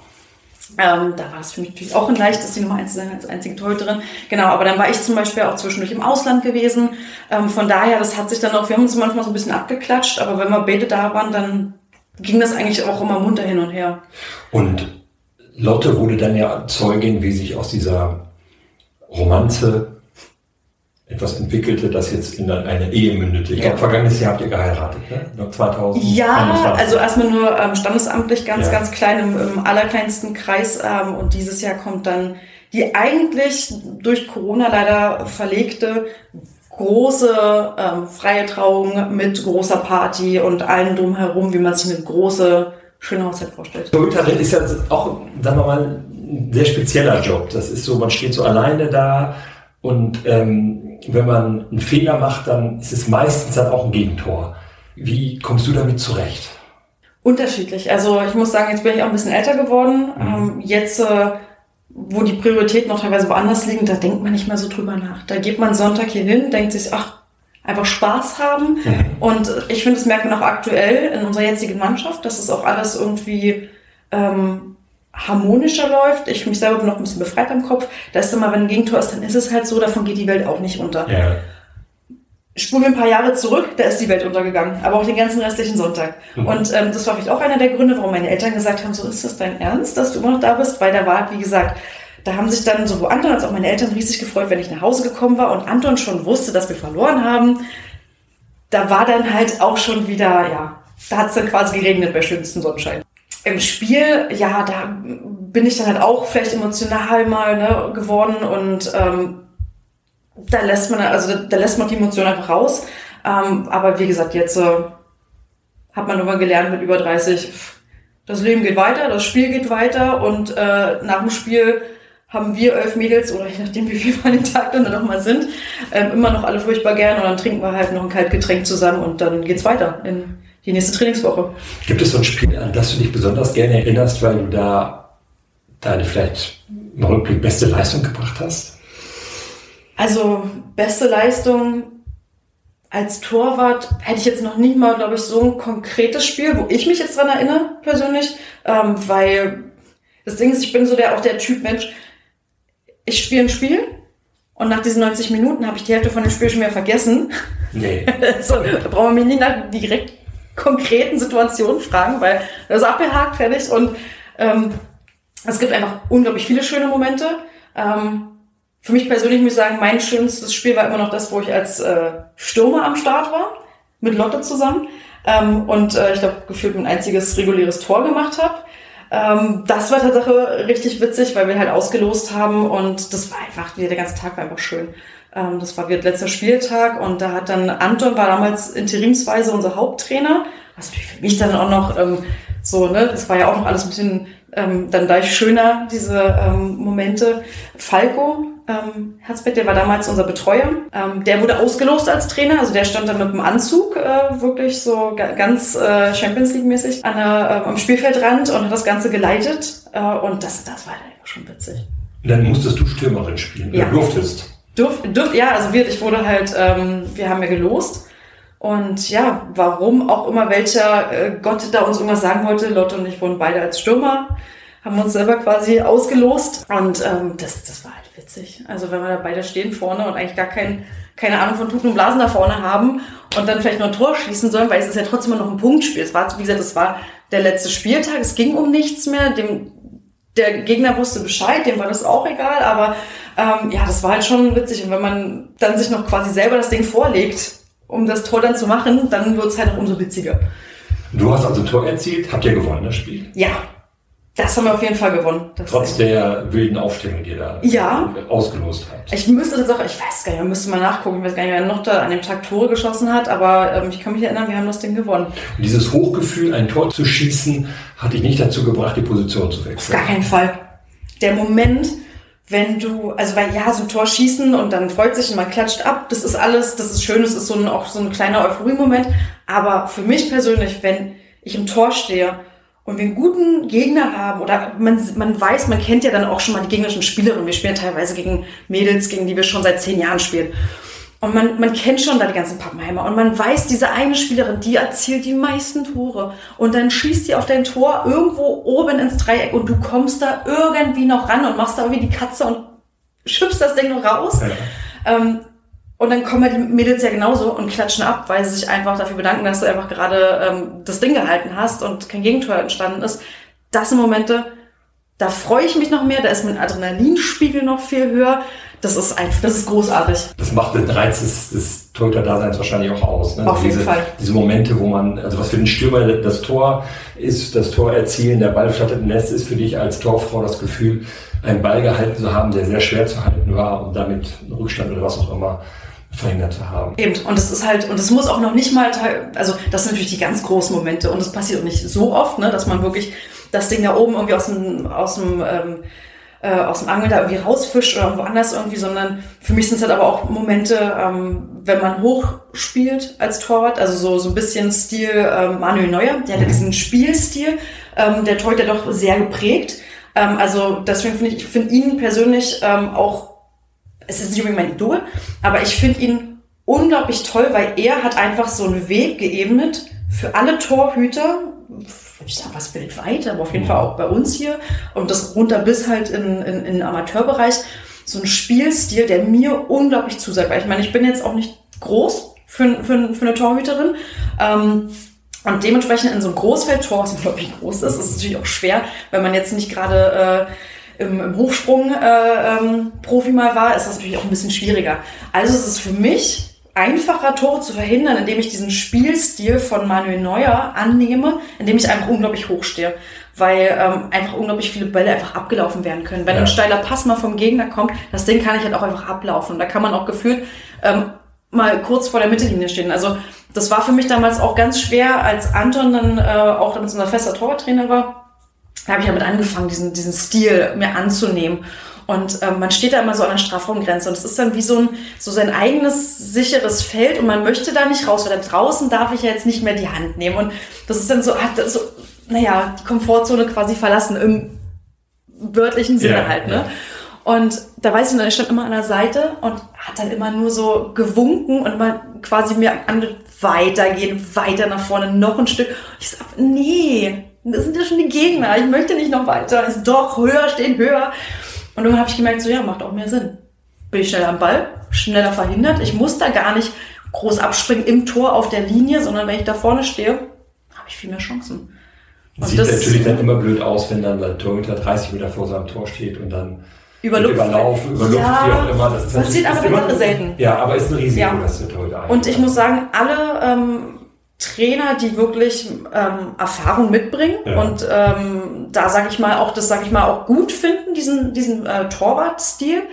Ähm, da war es für mich natürlich auch ein leichtes, die Nummer eins zu sein als einzige Torhüterin. Genau, aber dann war ich zum Beispiel auch zwischendurch im Ausland gewesen. Ähm, von daher, das hat sich dann auch, wir haben uns manchmal so ein bisschen abgeklatscht, aber wenn wir beide da waren, dann ging das eigentlich auch immer munter hin und her. Und Lotte wurde dann ja Zeugin, wie sich aus dieser Romanze etwas entwickelte, das jetzt in eine Ehe mündete. Ich ja. glaube, vergangenes Jahr habt ihr geheiratet, ne? 2000. Ja, also erstmal nur ähm, standesamtlich ganz, ja. ganz klein im, im allerkleinsten Kreis ähm, und dieses Jahr kommt dann die eigentlich durch Corona leider verlegte große ähm, freie Trauung mit großer Party und allem drumherum, wie man sich eine große, schöne Hochzeit vorstellt. Torhüterin ist ja auch, sagen wir mal, ein sehr spezieller Job. Das ist so, man steht so alleine da und ähm, wenn man einen Fehler macht, dann ist es meistens dann auch ein Gegentor. Wie kommst du damit zurecht? Unterschiedlich. Also ich muss sagen, jetzt bin ich auch ein bisschen älter geworden. Mhm. Ähm, jetzt, äh, wo die Prioritäten noch teilweise woanders liegen, da denkt man nicht mehr so drüber nach. Da geht man Sonntag hier hin, denkt sich, ach, einfach Spaß haben. Mhm. Und ich finde, das merkt man auch aktuell in unserer jetzigen Mannschaft, dass es auch alles irgendwie ähm, harmonischer läuft, ich mich selber noch ein bisschen befreit am Kopf, da ist immer, wenn ein Gegentor ist, dann ist es halt so, davon geht die Welt auch nicht unter. Ja. Spulen wir ein paar Jahre zurück, da ist die Welt untergegangen, aber auch den ganzen restlichen Sonntag. Mhm. Und ähm, das war vielleicht auch einer der Gründe, warum meine Eltern gesagt haben, so ist das dein Ernst, dass du immer noch da bist, weil da war, wie gesagt, da haben sich dann sowohl Anton als auch meine Eltern riesig gefreut, wenn ich nach Hause gekommen war und Anton schon wusste, dass wir verloren haben. Da war dann halt auch schon wieder, ja, da hat es dann quasi geregnet bei schönstem Sonnenschein im Spiel, ja, da bin ich dann halt auch vielleicht emotional mal ne, geworden und ähm, da lässt man, also da, lässt man die Emotion einfach raus. Ähm, aber wie gesagt, jetzt äh, hat man immer gelernt mit über 30, das Leben geht weiter, das Spiel geht weiter und äh, nach dem Spiel haben wir elf Mädels oder je nachdem, wie viel wir an den Tag dann noch mal sind, ähm, immer noch alle furchtbar gern und dann trinken wir halt noch ein Kaltgetränk zusammen und dann geht's weiter in die nächste Trainingswoche. Gibt es so ein Spiel, an das du dich besonders gerne erinnerst, weil du da deine vielleicht im Rückblick beste Leistung gebracht hast? Also beste Leistung als Torwart hätte ich jetzt noch nicht mal, glaube ich, so ein konkretes Spiel, wo ich mich jetzt dran erinnere, persönlich, ähm, weil das Ding ist, ich bin so der auch der Typ Mensch. Ich spiele ein Spiel und nach diesen 90 Minuten habe ich die Hälfte von dem Spiel schon wieder vergessen. Nee. so, da brauchen wir mich nicht direkt konkreten Situationen fragen, weil das ist abgehakt, fertig. Und ähm, es gibt einfach unglaublich viele schöne Momente. Ähm, für mich persönlich muss ich sagen, mein schönstes Spiel war immer noch das, wo ich als äh, Stürmer am Start war, mit Lotte zusammen. Ähm, und äh, ich glaube, gefühlt ein einziges reguläres Tor gemacht habe. Ähm, das war tatsächlich richtig witzig, weil wir halt ausgelost haben und das war einfach, der ganze Tag war einfach schön. Ähm, das war wieder letzter Spieltag und da hat dann Anton war damals interimsweise unser Haupttrainer, was natürlich für mich dann auch noch ähm, so, ne, das war ja auch noch alles ein bisschen ähm, dann gleich schöner, diese ähm, Momente. Falco, ähm, Herzberg, der war damals unser Betreuer. Ähm, der wurde ausgelost als Trainer, also der stand dann mit dem Anzug äh, wirklich so ganz äh, Champions League-mäßig an der, äh, am Spielfeldrand und hat das Ganze geleitet. Äh, und das, das war dann schon witzig. Und dann musstest du Stürmerin spielen, ja. du durftest. Durf, durf, ja, also wir, ich wurde halt, ähm, wir haben ja gelost. Und ja, warum auch immer welcher äh, Gott da uns irgendwas sagen wollte, Lotte und ich wurden beide als Stürmer, haben uns selber quasi ausgelost. Und ähm, das, das war halt witzig. Also wenn wir da beide stehen vorne und eigentlich gar kein, keine Ahnung von Tuten und Blasen da vorne haben und dann vielleicht noch ein Tor schießen sollen, weil es ist ja trotzdem noch ein Punktspiel. Es war, wie gesagt, es war der letzte Spieltag, es ging um nichts mehr. Dem, der Gegner wusste Bescheid, dem war das auch egal, aber ähm, ja, das war halt schon witzig. Und wenn man dann sich noch quasi selber das Ding vorlegt, um das Tor dann zu machen, dann wird es halt auch umso witziger. Du hast also Tor erzielt, habt ihr gewonnen, das Spiel? Ja, das haben wir auf jeden Fall gewonnen. Trotz der wilden Aufstellung, die ihr da ja. ausgelost habt. Ich müsste das auch, ich weiß gar nicht, man müsste mal nachgucken, ich weiß gar nicht, wer noch da an dem Tag Tore geschossen hat, aber ähm, ich kann mich erinnern, wir haben das Ding gewonnen. Und dieses Hochgefühl, ein Tor zu schießen, hat dich nicht dazu gebracht, die Position zu wechseln. Auf gar keinen Fall. Der Moment, wenn du, also weil ja, so ein Tor schießen und dann freut sich und man klatscht ab, das ist alles, das ist schön, das ist so ein, auch so ein kleiner Euphorie-Moment. Aber für mich persönlich, wenn ich im Tor stehe und wir einen guten Gegner haben oder man, man weiß, man kennt ja dann auch schon mal die gegnerischen Spielerinnen. Wir spielen teilweise gegen Mädels, gegen die wir schon seit zehn Jahren spielen. Und man, man kennt schon da die ganzen Pappenheimer und man weiß, diese eine Spielerin, die erzielt die meisten Tore und dann schießt die auf dein Tor irgendwo oben ins Dreieck und du kommst da irgendwie noch ran und machst da irgendwie die Katze und schüppst das Ding noch raus. Ja. Ähm, und dann kommen die Mädels ja genauso und klatschen ab, weil sie sich einfach dafür bedanken, dass du einfach gerade ähm, das Ding gehalten hast und kein Gegentor entstanden ist. Das sind Momente, da freue ich mich noch mehr, da ist mein Adrenalinspiegel noch viel höher. Das ist einfach, das ist großartig. Das macht den Reiz des, des Torhüter-Daseins wahrscheinlich auch aus. Ne? Auf diese, jeden Fall. Diese Momente, wo man, also was für den Stürmer das Tor ist, das Tor erzielen, der Ball flattert im Netz, ist für dich als Torfrau das Gefühl, einen Ball gehalten zu haben, der sehr schwer zu halten war und damit einen Rückstand oder was auch immer verhindert haben. Eben, und es ist halt, und es muss auch noch nicht mal, also das sind natürlich die ganz großen Momente und es passiert auch nicht so oft, ne, dass man wirklich das Ding da oben irgendwie aus dem, aus dem, ähm, äh, aus dem Angel da irgendwie rausfischt oder woanders irgendwie, sondern für mich sind es halt aber auch Momente, ähm, wenn man hoch spielt als Torwart, also so, so ein bisschen Stil ähm, Manuel Neuer, der hat ja mhm. diesen Spielstil, ähm, der Torhüter doch sehr geprägt. Ähm, also deswegen finde ich, ich finde ihn persönlich ähm, auch es ist nicht unbedingt mein Idol, aber ich finde ihn unglaublich toll, weil er hat einfach so einen Weg geebnet für alle Torhüter, ich sag was weltweit, aber auf jeden Fall auch bei uns hier. Und das runter bis halt in, in, in den Amateurbereich, so ein Spielstil, der mir unglaublich zusagt, weil ich meine, ich bin jetzt auch nicht groß für, für, für eine Torhüterin, ähm, und dementsprechend in so einem Großfeldtor, was unglaublich groß ist, ist es natürlich auch schwer, wenn man jetzt nicht gerade äh, im, im Hochsprung äh, ähm, Profi mal war, ist das natürlich auch ein bisschen schwieriger. Also es ist für mich einfacher, Tore zu verhindern, indem ich diesen Spielstil von Manuel Neuer annehme, indem ich einfach unglaublich hoch stehe. Weil ähm, einfach unglaublich viele Bälle einfach abgelaufen werden können. Wenn ja. ein steiler Pass mal vom Gegner kommt, das Ding kann ich halt auch einfach ablaufen. Und da kann man auch gefühlt ähm, mal kurz vor der Mittellinie stehen. Also das war für mich damals auch ganz schwer, als Anton dann äh, auch dann unser fester Torwarttrainer war da habe ich damit angefangen, diesen, diesen Stil mir anzunehmen. Und ähm, man steht da immer so an der Strafraumgrenze und es ist dann wie so, ein, so sein eigenes sicheres Feld und man möchte da nicht raus, weil da draußen darf ich ja jetzt nicht mehr die Hand nehmen. Und das ist dann so, hat so, naja, die Komfortzone quasi verlassen im wörtlichen Sinne ja, halt, ne? Ja. Und da weiß ich noch, er stand immer an der Seite und hat dann immer nur so gewunken und immer quasi mir an weitergehen, weiter nach vorne, noch ein Stück. Ich sag, nee, das sind ja schon die Gegner, ich möchte nicht noch weiter. So, doch, höher stehen, höher. Und dann habe ich gemerkt, so ja, macht auch mehr Sinn. Bin ich schneller am Ball, schneller verhindert. Ich muss da gar nicht groß abspringen im Tor auf der Linie, sondern wenn ich da vorne stehe, habe ich viel mehr Chancen. Und Sieht natürlich dann immer blöd aus, wenn dann der Torhüter 30 Meter vor seinem Tor steht und dann über Luft, über Luft, ja, wie auch immer. Das ist passiert aber immer selten. Ja, aber ist ein Risiko, ja. dass der Torhüter Und ich muss sagen, alle ähm, Trainer, die wirklich ähm, Erfahrung mitbringen ja. und ähm, da sage ich mal auch, das sage ich mal auch gut finden, diesen diesen äh, Torwartstil,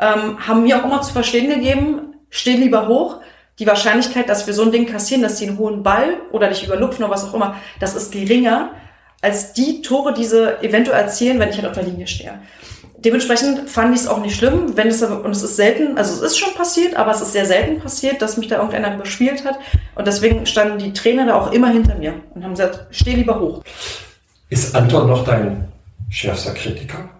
ähm, haben mir auch immer zu verstehen gegeben, steh lieber hoch. Die Wahrscheinlichkeit, dass wir so ein Ding kassieren, dass sie einen hohen Ball oder dich überlupfen oder was auch immer, das ist geringer als die Tore, die sie eventuell erzielen, wenn ich halt auf der Linie stehe dementsprechend fand ich es auch nicht schlimm, wenn es aber, und es ist selten, also es ist schon passiert, aber es ist sehr selten passiert, dass mich da irgendeiner überspielt hat. Und deswegen standen die Trainer da auch immer hinter mir und haben gesagt, steh lieber hoch. Ist Anton noch dein schärfster Kritiker?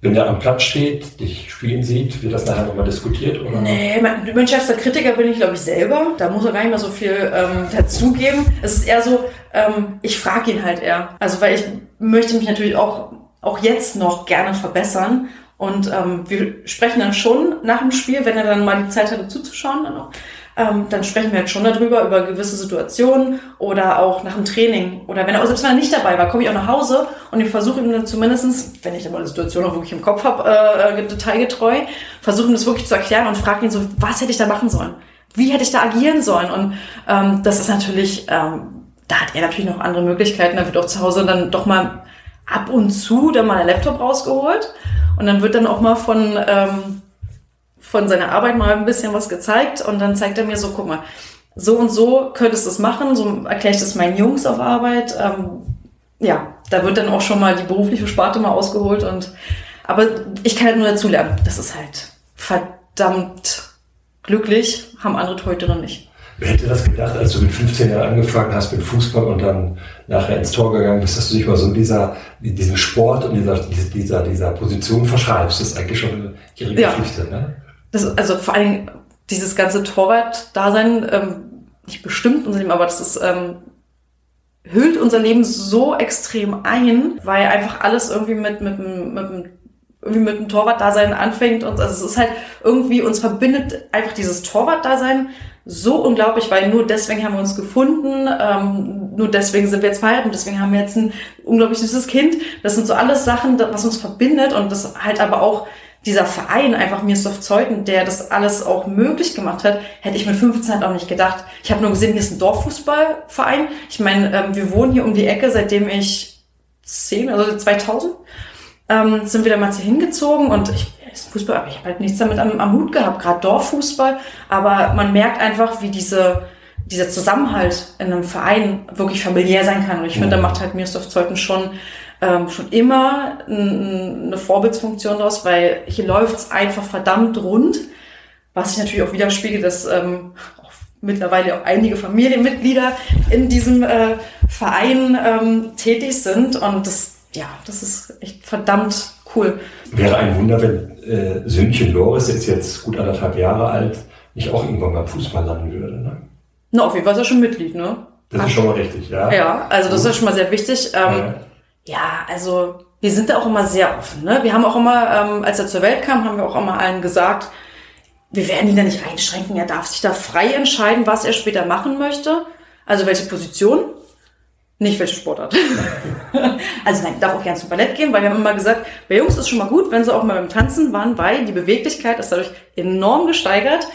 Wenn er am Platz steht, dich spielen sieht, wird das nachher nochmal diskutiert? Oder? Nee, mein, mein schärfster Kritiker bin ich, glaube ich, selber. Da muss er gar nicht mehr so viel ähm, dazugeben. Es ist eher so, ähm, ich frage ihn halt eher. Also, weil ich möchte mich natürlich auch auch jetzt noch gerne verbessern. Und ähm, wir sprechen dann schon nach dem Spiel, wenn er dann mal die Zeit hatte zuzuschauen, dann auch, ähm, dann sprechen wir halt schon darüber, über gewisse Situationen oder auch nach dem Training. Oder wenn er, selbst wenn er nicht dabei war, komme ich auch nach Hause und ich versuche ihm dann zumindestens, wenn ich dann mal die Situation auch wirklich im Kopf habe, äh, detailgetreu, versuche ihm das wirklich zu erklären und frage ihn so, was hätte ich da machen sollen? Wie hätte ich da agieren sollen? Und ähm, das ist natürlich, ähm, da hat er natürlich noch andere Möglichkeiten. Da wird auch zu Hause dann doch mal ab und zu dann mal ein Laptop rausgeholt und dann wird dann auch mal von, ähm, von seiner Arbeit mal ein bisschen was gezeigt und dann zeigt er mir so, guck mal, so und so könntest du es machen, so erkläre ich das meinen Jungs auf Arbeit. Ähm, ja, da wird dann auch schon mal die berufliche Sparte mal ausgeholt und aber ich kann halt nur dazulernen. Das ist halt verdammt glücklich, haben andere Torhüterinnen nicht. Wer hätte das gedacht, als du mit 15 Jahren angefangen hast mit Fußball und dann nachher ins Tor gegangen bist, dass du dich mal so dieser, diesem Sport und dieser, dieser, dieser Position verschreibst? Das ist eigentlich schon ihre ja. Geschichte, ne? Das, also vor allem dieses ganze Torwart-Dasein, ähm, nicht bestimmt unser Leben, aber das ist, ähm, hüllt unser Leben so extrem ein, weil einfach alles irgendwie mit, mit, mit, mit irgendwie mit dem Torwart-Dasein anfängt und also es ist halt irgendwie, uns verbindet einfach dieses Torwart-Dasein so unglaublich, weil nur deswegen haben wir uns gefunden, ähm, nur deswegen sind wir jetzt verheiratet, deswegen haben wir jetzt ein unglaublich süßes Kind. Das sind so alles Sachen, was uns verbindet und das halt aber auch dieser Verein, einfach mir Soft Zeuthen, der das alles auch möglich gemacht hat, hätte ich mit 15 halt auch nicht gedacht. Ich habe nur gesehen, hier ist ein Dorffußballverein. Ich meine, ähm, wir wohnen hier um die Ecke, seitdem ich 10, also 2000, ähm, sind wir damals hier hingezogen und ich Fußball, aber ich habe halt nichts damit am, am Hut gehabt, gerade Dorffußball. Aber man merkt einfach, wie diese, dieser Zusammenhalt in einem Verein wirklich familiär sein kann. Und ich finde, da mhm. macht halt Mirsdorf Zeuthen schon, ähm, schon immer eine Vorbildsfunktion draus, weil hier läuft's einfach verdammt rund. Was sich natürlich auch widerspiegelt, dass ähm, auch mittlerweile auch einige Familienmitglieder in diesem äh, Verein ähm, tätig sind. Und das, ja, das ist echt verdammt cool. Wäre ein Wunder, wenn äh, Söhnchen Loris ist jetzt gut anderthalb Jahre alt, nicht auch irgendwann mal Fußball landen würde. Ne? Na, auf jeden Fall ist er schon Mitglied, ne? Das Ach. ist schon mal richtig, ja. Ja, also das ist schon mal sehr wichtig. Ähm, ja. ja, also wir sind da auch immer sehr offen. Ne? Wir haben auch immer, ähm, als er zur Welt kam, haben wir auch immer allen gesagt, wir werden ihn da nicht einschränken. Er darf sich da frei entscheiden, was er später machen möchte. Also welche Position. Nicht welche Sportart. also nein, darf auch gern zum Ballett gehen, weil wir haben immer gesagt, bei Jungs ist schon mal gut, wenn sie auch mal beim Tanzen waren, weil die Beweglichkeit ist dadurch enorm gesteigert.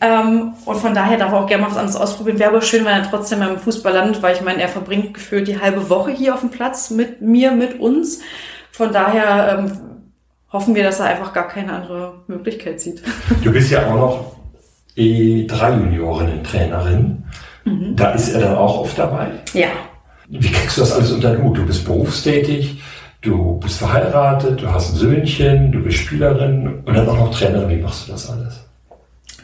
Ähm, und von daher darf er auch gerne mal was anderes ausprobieren. Wäre aber schön, wenn er trotzdem beim Fußball landet, weil ich meine, er verbringt gefühlt die halbe Woche hier auf dem Platz mit mir, mit uns. Von daher ähm, hoffen wir, dass er einfach gar keine andere Möglichkeit sieht. Du bist ja auch noch E3-Juniorinnen-Trainerin. Mhm. Da ist er dann auch oft dabei? Ja, wie kriegst du das alles unter den Hut? Du bist berufstätig, du bist verheiratet, du hast ein Söhnchen, du bist Spielerin und dann auch noch Trainerin. Wie machst du das alles?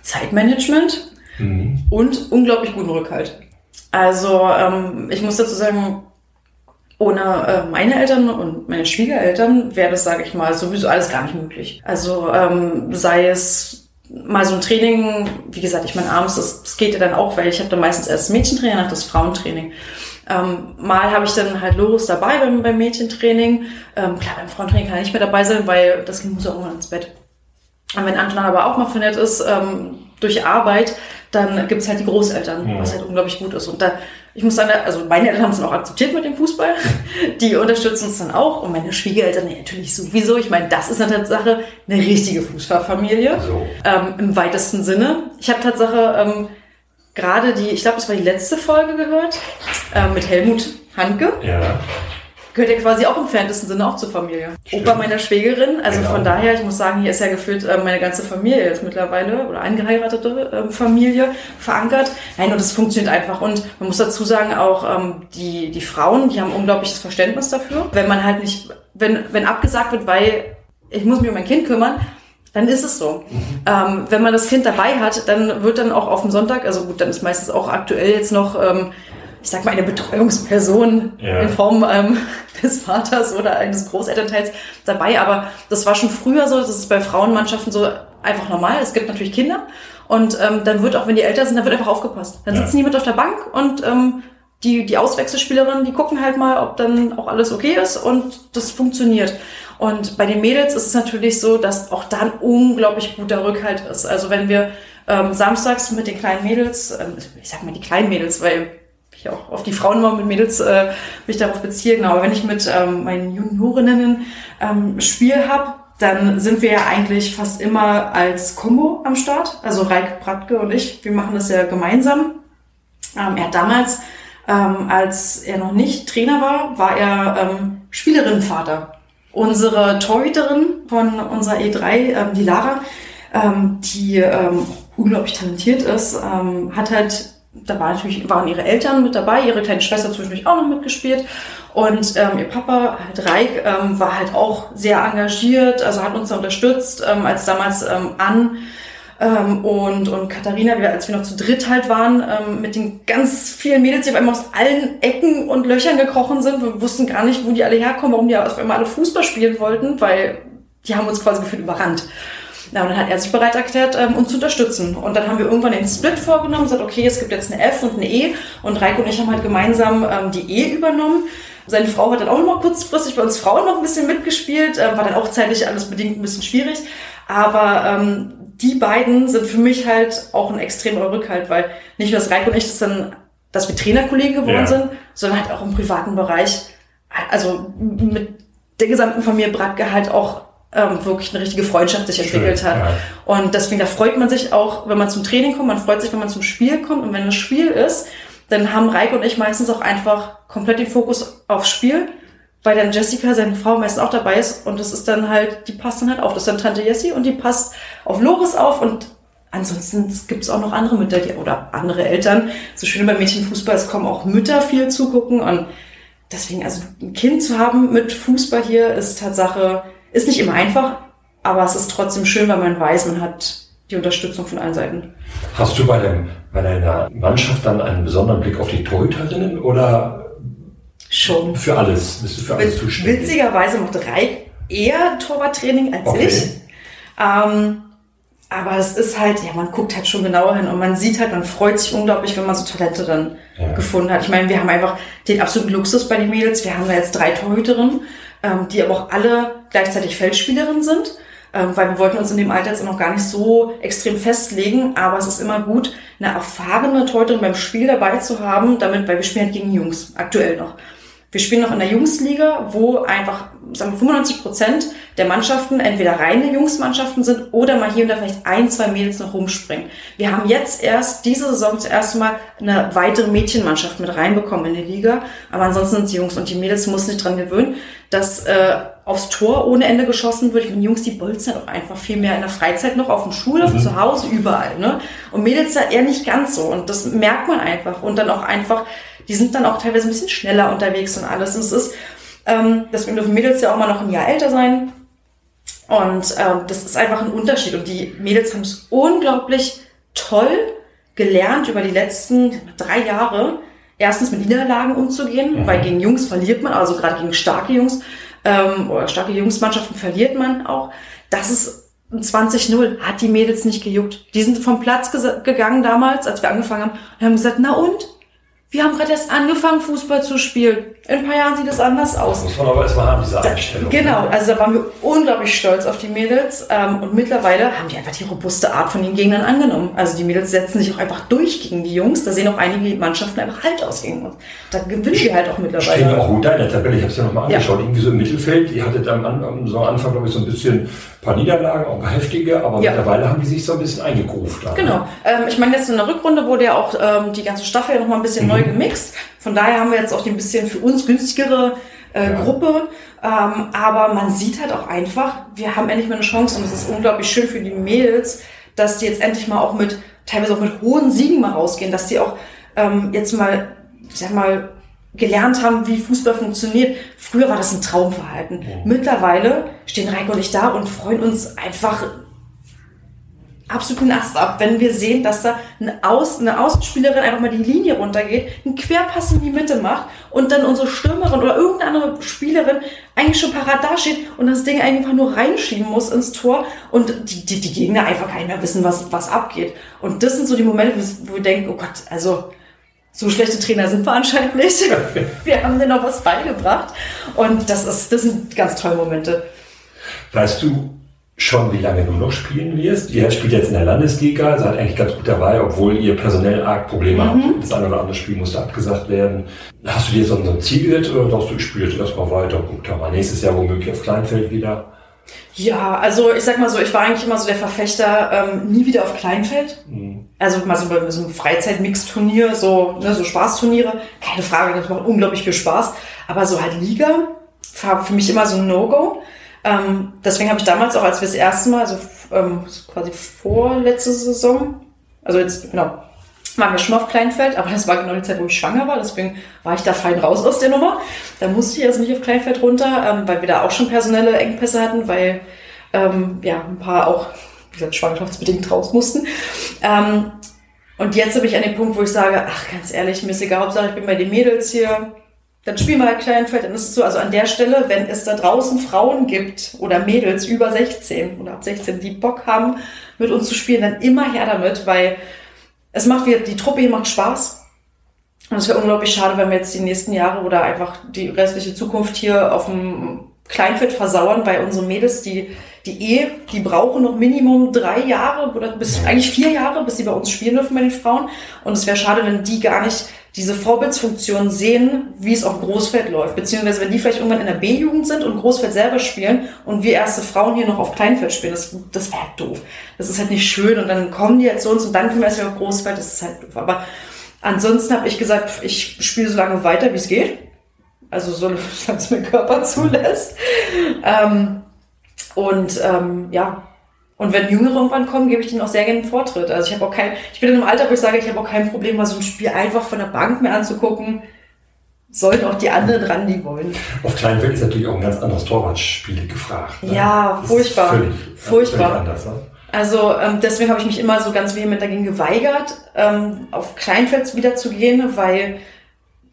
Zeitmanagement mhm. und unglaublich guten Rückhalt. Also ähm, ich muss dazu sagen, ohne äh, meine Eltern und meine Schwiegereltern wäre das, sage ich mal, sowieso alles gar nicht möglich. Also ähm, sei es mal so ein Training, wie gesagt, ich meine abends, das, das geht ja dann auch, weil ich habe dann meistens erst das Mädchentraining, nach das Frauentraining. Ähm, mal habe ich dann halt Loris dabei beim, beim Mädchentraining. Ähm, klar, beim Frauentraining kann er nicht mehr dabei sein, weil das Kind muss ja irgendwann ins Bett. Und wenn Anton aber auch mal vernetzt ist, ähm, durch Arbeit, dann gibt's halt die Großeltern, ja. was halt unglaublich gut ist. Und da, ich muss sagen, also meine Eltern haben es auch akzeptiert mit dem Fußball. Die unterstützen uns dann auch. Und meine Schwiegereltern natürlich sowieso. Ich meine, das ist eine Tatsache eine richtige Fußballfamilie. So. Ähm, Im weitesten Sinne. Ich habe Tatsache ähm, gerade die, ich glaube, das war die letzte Folge gehört, äh, mit Helmut Hanke. Ja. Gehört ja quasi auch im fernsten Sinne auch zur Familie. Stimmt. Opa meiner Schwägerin, also genau. von daher, ich muss sagen, hier ist ja gefühlt äh, meine ganze Familie jetzt mittlerweile oder angeheiratete äh, Familie verankert. Nein, und das funktioniert einfach. Und man muss dazu sagen, auch ähm, die, die Frauen, die haben unglaubliches Verständnis dafür. Wenn man halt nicht, wenn, wenn abgesagt wird, weil ich muss mich um mein Kind kümmern, dann ist es so. Mhm. Ähm, wenn man das Kind dabei hat, dann wird dann auch auf dem Sonntag, also gut, dann ist meistens auch aktuell jetzt noch, ähm, ich sag mal, eine Betreuungsperson ja. in Form ähm, des Vaters oder eines Großelternteils dabei. Aber das war schon früher so, das ist bei Frauenmannschaften so einfach normal. Es gibt natürlich Kinder und ähm, dann wird auch, wenn die älter sind, dann wird einfach aufgepasst. Dann ja. sitzen die mit auf der Bank und ähm, die, die Auswechselspielerinnen, die gucken halt mal, ob dann auch alles okay ist und das funktioniert. Und bei den Mädels ist es natürlich so, dass auch da ein unglaublich guter Rückhalt ist. Also wenn wir ähm, samstags mit den kleinen Mädels, ähm, ich sag mal die kleinen Mädels, weil ich auch auf die Frauen immer mit Mädels äh, mich darauf beziehe, genau, aber wenn ich mit ähm, meinen Juniorinnen ähm, Spiel habe, dann sind wir ja eigentlich fast immer als Combo am Start. Also Reik Bratke und ich, wir machen das ja gemeinsam. Ähm, er hat damals, ähm, als er noch nicht Trainer war, war er ähm, Spielerinnenvater. Unsere Torhüterin von unserer E3, ähm, die Lara, ähm, die ähm, unglaublich talentiert ist, ähm, hat halt, da war natürlich, waren ihre Eltern mit dabei, ihre kleine Schwester zwischendurch auch noch mitgespielt. Und ähm, ihr Papa, halt Reik, ähm, war halt auch sehr engagiert, also hat uns unterstützt, ähm, als damals ähm, an ähm, und, und Katharina, wir, als wir noch zu dritt halt waren, ähm, mit den ganz vielen Mädels, die auf einmal aus allen Ecken und Löchern gekrochen sind. Wir wussten gar nicht, wo die alle herkommen, warum die auf einmal alle Fußball spielen wollten, weil die haben uns quasi gefühlt überrannt. Ja, und dann hat er sich bereit erklärt, ähm, uns zu unterstützen. Und dann haben wir irgendwann den Split vorgenommen, gesagt, okay, es gibt jetzt eine F und eine E. Und Reiko und ich haben halt gemeinsam ähm, die E übernommen. Seine Frau hat dann auch noch kurzfristig bei uns Frauen noch ein bisschen mitgespielt, äh, war dann auch zeitlich alles bedingt ein bisschen schwierig. Aber ähm, die beiden sind für mich halt auch ein extremer Rückhalt, weil nicht nur das Reiko und ich das dann, dass wir Trainerkollegen geworden ja. sind, sondern halt auch im privaten Bereich, also mit der gesamten Familie Bratke halt auch ähm, wirklich eine richtige Freundschaft sich entwickelt Schön, hat. Ja. Und deswegen, da freut man sich auch, wenn man zum Training kommt, man freut sich, wenn man zum Spiel kommt und wenn das Spiel ist, dann haben Reiko und ich meistens auch einfach komplett den Fokus aufs Spiel weil dann Jessica, seine Frau, meistens auch dabei ist und das ist dann halt, die passt dann halt auf. Das ist dann Tante Jessie und die passt auf Loris auf und ansonsten gibt es auch noch andere Mütter die, oder andere Eltern. So schön beim Mädchenfußball, es kommen auch Mütter viel zugucken und deswegen, also ein Kind zu haben mit Fußball hier ist Tatsache, ist nicht immer einfach, aber es ist trotzdem schön, weil man weiß, man hat die Unterstützung von allen Seiten. Hast du bei, dem, bei deiner Mannschaft dann einen besonderen Blick auf die Torhüterinnen oder Schon. Für alles. Bist du für alles zuständig? Witzigerweise macht Reik eher Torwarttraining als okay. ich. Ähm, aber es ist halt, ja, man guckt halt schon genauer hin und man sieht halt, man freut sich unglaublich, wenn man so Talente dann ja. gefunden hat. Ich meine, wir haben einfach den absoluten Luxus bei den Mädels. Wir haben da jetzt drei Torhüterinnen, ähm, die aber auch alle gleichzeitig Feldspielerinnen sind ähm, weil wir wollten uns in dem Alter jetzt noch gar nicht so extrem festlegen, aber es ist immer gut, eine erfahrene Torhüterin beim Spiel dabei zu haben, damit, weil wir spielen halt gegen Jungs, aktuell noch. Wir spielen noch in der Jungsliga, wo einfach sagen wir, 95 Prozent der Mannschaften entweder reine Jungsmannschaften sind oder mal hier und da vielleicht ein, zwei Mädels noch rumspringen. Wir haben jetzt erst diese Saison zuerst mal eine weitere Mädchenmannschaft mit reinbekommen in die Liga, aber ansonsten sind es Jungs und die Mädels mussten sich dran gewöhnen, dass äh, aufs Tor ohne Ende geschossen wird. Und Jungs, die bolzen auch einfach viel mehr in der Freizeit noch auf dem Schulhof, mhm. zu Hause, überall. Ne? Und Mädels da eher nicht ganz so und das merkt man einfach und dann auch einfach die sind dann auch teilweise ein bisschen schneller unterwegs und alles. Und es ist, ähm, deswegen dürfen Mädels ja auch mal noch ein Jahr älter sein. Und ähm, das ist einfach ein Unterschied. Und die Mädels haben es unglaublich toll gelernt über die letzten drei Jahre, erstens mit Niederlagen umzugehen, Mhm. weil gegen Jungs verliert man, also gerade gegen starke Jungs ähm, oder starke Jungsmannschaften verliert man auch. Das ist ein 20-0, hat die Mädels nicht gejuckt. Die sind vom Platz gegangen damals, als wir angefangen haben, und haben gesagt, na und? Wir haben gerade erst angefangen, Fußball zu spielen. In ein paar Jahren sieht es anders Das aus. muss man aber erstmal haben, diese Einstellung. Genau, also da waren wir unglaublich stolz auf die Mädels ähm, und mittlerweile haben die einfach die robuste Art von den Gegnern angenommen. Also die Mädels setzen sich auch einfach durch gegen die Jungs. Da sehen auch einige Mannschaften einfach halt aus gegen uns. Da gewinnen die halt auch Stehen ja mittlerweile. auch gut da in der Tabelle. Ich habe es ja nochmal Ja. angeschaut. Irgendwie so im Mittelfeld. Die hattet am, am so Anfang, glaube ich, so ein bisschen ein paar Niederlagen, auch ein paar heftige. Aber Ja. mittlerweile haben die sich so ein bisschen eingegruft. da. Genau. Ähm, ich meine, jetzt in der Rückrunde wurde ja auch ähm, die ganze Staffel ja nochmal ein bisschen neu gemixt. Von daher haben wir jetzt auch die ein bisschen für uns günstigere äh, Ja. Gruppe. Ähm, aber man sieht halt auch einfach, wir haben endlich mal eine Chance und es ist unglaublich schön für die Mädels, dass die jetzt endlich mal auch mit, teilweise auch mit hohen Siegen mal rausgehen, dass die auch ähm, jetzt mal, ich sag mal, gelernt haben, wie Fußball funktioniert. Früher war das ein Traumverhalten. Mittlerweile stehen Reiko und ich da und freuen uns einfach absoluten Ast ab, wenn wir sehen, dass da eine, Aus, eine Außenspielerin einfach mal die Linie runtergeht, einen Querpass in die Mitte macht und dann unsere Stürmerin oder irgendeine andere Spielerin eigentlich schon parat dasteht und das Ding einfach nur reinschieben muss ins Tor und die, die, die Gegner einfach gar nicht mehr wissen, was, was abgeht. Und das sind so die Momente, wo wir denken, oh Gott, also so schlechte Trainer sind wir anscheinend nicht. Wir haben denen noch was beigebracht und das, ist, das sind ganz tolle Momente. Weißt du schon, wie lange du noch spielen wirst? Ihr spielt jetzt in der Landesliga, seid eigentlich ganz gut dabei, obwohl ihr personell arg Probleme Mhm. habt. Das eine oder andere Spiel musste abgesagt werden. Hast du dir so ein Ziel gesetzt oder sagst du, ich spiele jetzt erstmal weiter, guck da mal nächstes Jahr womöglich auf Kleinfeld wieder? Ja, also ich sag mal so, ich war eigentlich immer so der Verfechter, ähm, nie wieder auf Kleinfeld. Also mal so bei so einem Freizeitmix-Turnier, so, ne, so Spaßturniere, keine Frage, das macht unglaublich viel Spaß. Aber so halt Liga war für mich immer so ein No-Go. Ähm, deswegen habe ich damals auch, als wir das erste Mal, also ähm, quasi vorletzte Saison, also jetzt, genau, waren wir schon auf Kleinfeld, aber das war genau die Zeit, wo ich schwanger war, deswegen war ich da fein raus aus der Nummer. Da musste ich also nicht auf Kleinfeld runter, ähm, weil wir da auch schon personelle Engpässe hatten, weil ähm, ja ein paar auch, wie gesagt, schwangerschaftsbedingt raus mussten. Ähm, und jetzt habe ich an den Punkt, wo ich sage, ach ganz ehrlich, mir ist egal, Hauptsache ich bin bei den Mädels hier, dann spielen wir halt Kleinfeld, dann ist es so, also an der Stelle, wenn es da draußen Frauen gibt oder Mädels über 16 oder ab 16, die Bock haben, mit uns zu spielen, dann immer her damit, weil es macht die Truppe hier macht Spaß. Und es wäre unglaublich schade, wenn wir jetzt die nächsten Jahre oder einfach die restliche Zukunft hier auf dem Kleinfeld versauern, weil unsere Mädels, die, die eh, die brauchen noch Minimum drei Jahre oder bis eigentlich vier Jahre, bis sie bei uns spielen dürfen bei den Frauen. Und es wäre schade, wenn die gar nicht diese Vorbildsfunktion sehen, wie es auf Großfeld läuft. Beziehungsweise wenn die vielleicht irgendwann in der B-Jugend sind und Großfeld selber spielen und wir erste Frauen hier noch auf Kleinfeld spielen, das, das wäre halt doof. Das ist halt nicht schön und dann kommen die halt zu uns und dann können wir erst auf Großfeld, das ist halt doof. Aber ansonsten habe ich gesagt, ich spiele so lange weiter, wie es geht. Also so, solange es mein Körper zulässt. Ähm, und ähm, ja, und wenn Jüngere irgendwann kommen, gebe ich denen auch sehr gerne einen Vortritt. Also ich habe auch kein, ich bin in einem Alter, wo ich sage, ich habe auch kein Problem, mal so ein Spiel einfach von der Bank mir anzugucken. Sollten auch die anderen ran, die wollen. Auf Kleinfeld ist natürlich auch ein ganz anderes Torwartspiel gefragt. ne? Ja, Das furchtbar. Völlig, Furchtbar. Völlig anders, ne? Also ähm, deswegen habe ich mich immer so ganz vehement dagegen geweigert, ähm, auf Kleinfeld wieder zu gehen, weil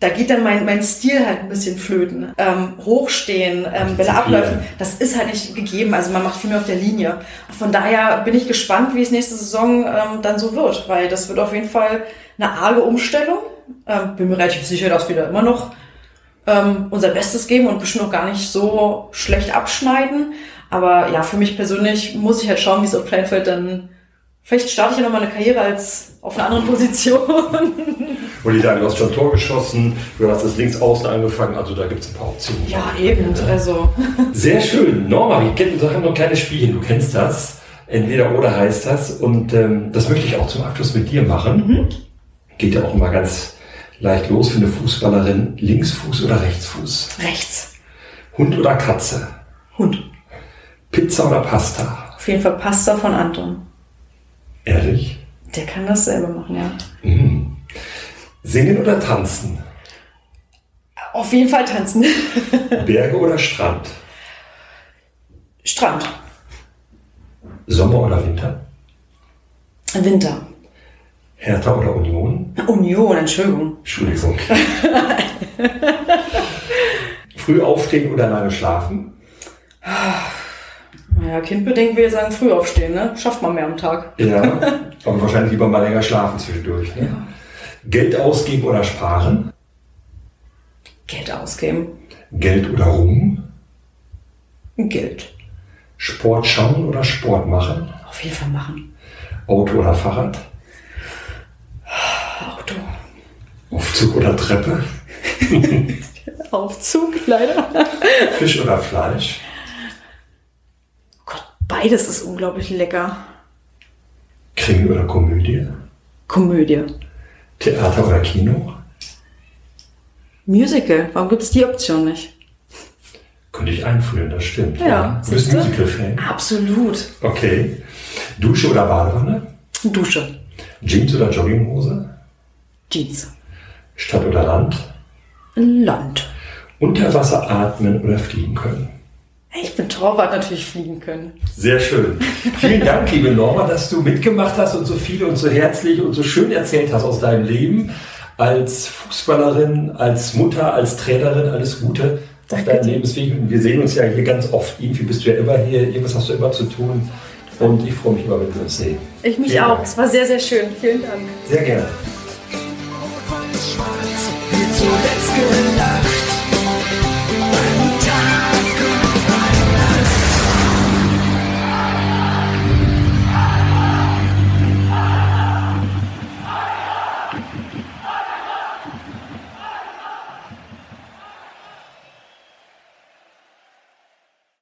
da geht dann mein, mein Stil halt ein bisschen flöten. Ähm, hochstehen, ähm, Bälle abläufen, das ist halt nicht gegeben. Also man macht viel mehr auf der Linie. Von daher bin ich gespannt, wie es nächste Saison ähm, dann so wird, weil das wird auf jeden Fall eine arge Umstellung. Ähm, bin mir relativ sicher, dass wir da immer noch ähm, unser Bestes geben und bestimmt auch gar nicht so schlecht abschneiden. Aber ja, für mich persönlich muss ich halt schauen, wie es auf Kleinfeld dann. Vielleicht starte ich ja noch mal eine Karriere als auf einer anderen Position. Und die sagen, du hast schon Tor geschossen, du hast das links außen angefangen, also da gibt es ein paar Optionen. ja, eben. Also. Sehr schön. Norma, wir kennen, haben noch ein kleines Spielchen, du kennst das. Entweder oder heißt das. Und ähm, das möchte ich auch zum Abschluss mit dir machen. Geht ja auch immer ganz leicht los für eine Fußballerin. Linksfuß oder Rechtsfuß? Rechts. Hund oder Katze? Hund. Pizza oder Pasta? Auf jeden Fall Pasta von Anton. Ehrlich? Der kann das selber machen, ja. Mhm. Singen oder tanzen? Auf jeden Fall tanzen. Berge oder Strand? Strand. Sommer oder Winter? Winter. Hertha oder Union? Union, Entschuldigung. Entschuldigung. Früh aufstehen oder lange schlafen? Naja, kindbedingt will ich sagen, früh aufstehen, ne? Schafft man mehr am Tag. Ja, aber wahrscheinlich lieber mal länger schlafen zwischendurch. Ne? Geld ausgeben oder sparen? Geld ausgeben. Geld oder Ruhm? Geld. Sport schauen oder Sport machen? Auf jeden Fall machen. Auto oder Fahrrad? Auto. Aufzug oder Treppe? Aufzug, leider. Fisch oder Fleisch? Beides ist unglaublich lecker. Krimi oder Komödie? Komödie. Theater oder Kino? Musical. Warum gibt es die Option nicht? Könnte ich einführen, das stimmt. Ja, Du bist? Musical-Fan? Absolut. Okay. Dusche oder Badewanne? Dusche. Jeans oder Jogginghose? Jeans. Stadt oder Land? Land. Unter Wasser atmen oder fliegen können? Ich bin Torwart natürlich fliegen können. Sehr schön. Vielen Dank, liebe Norma, dass du mitgemacht hast und so viel und so herzlich und so schön erzählt hast aus deinem Leben. Als Fußballerin, als Mutter, als Trainerin, alles Gute auf Danke deinem dir. Lebensweg. Und wir sehen uns ja hier ganz oft. Irgendwie bist du ja immer hier, irgendwas hast du immer zu tun. Und ich freue mich immer, wenn wir uns sehen. Ich mich Vielen auch. Dank. Es war sehr, sehr schön. Vielen Dank. Sehr gerne. Zuletzt gelacht.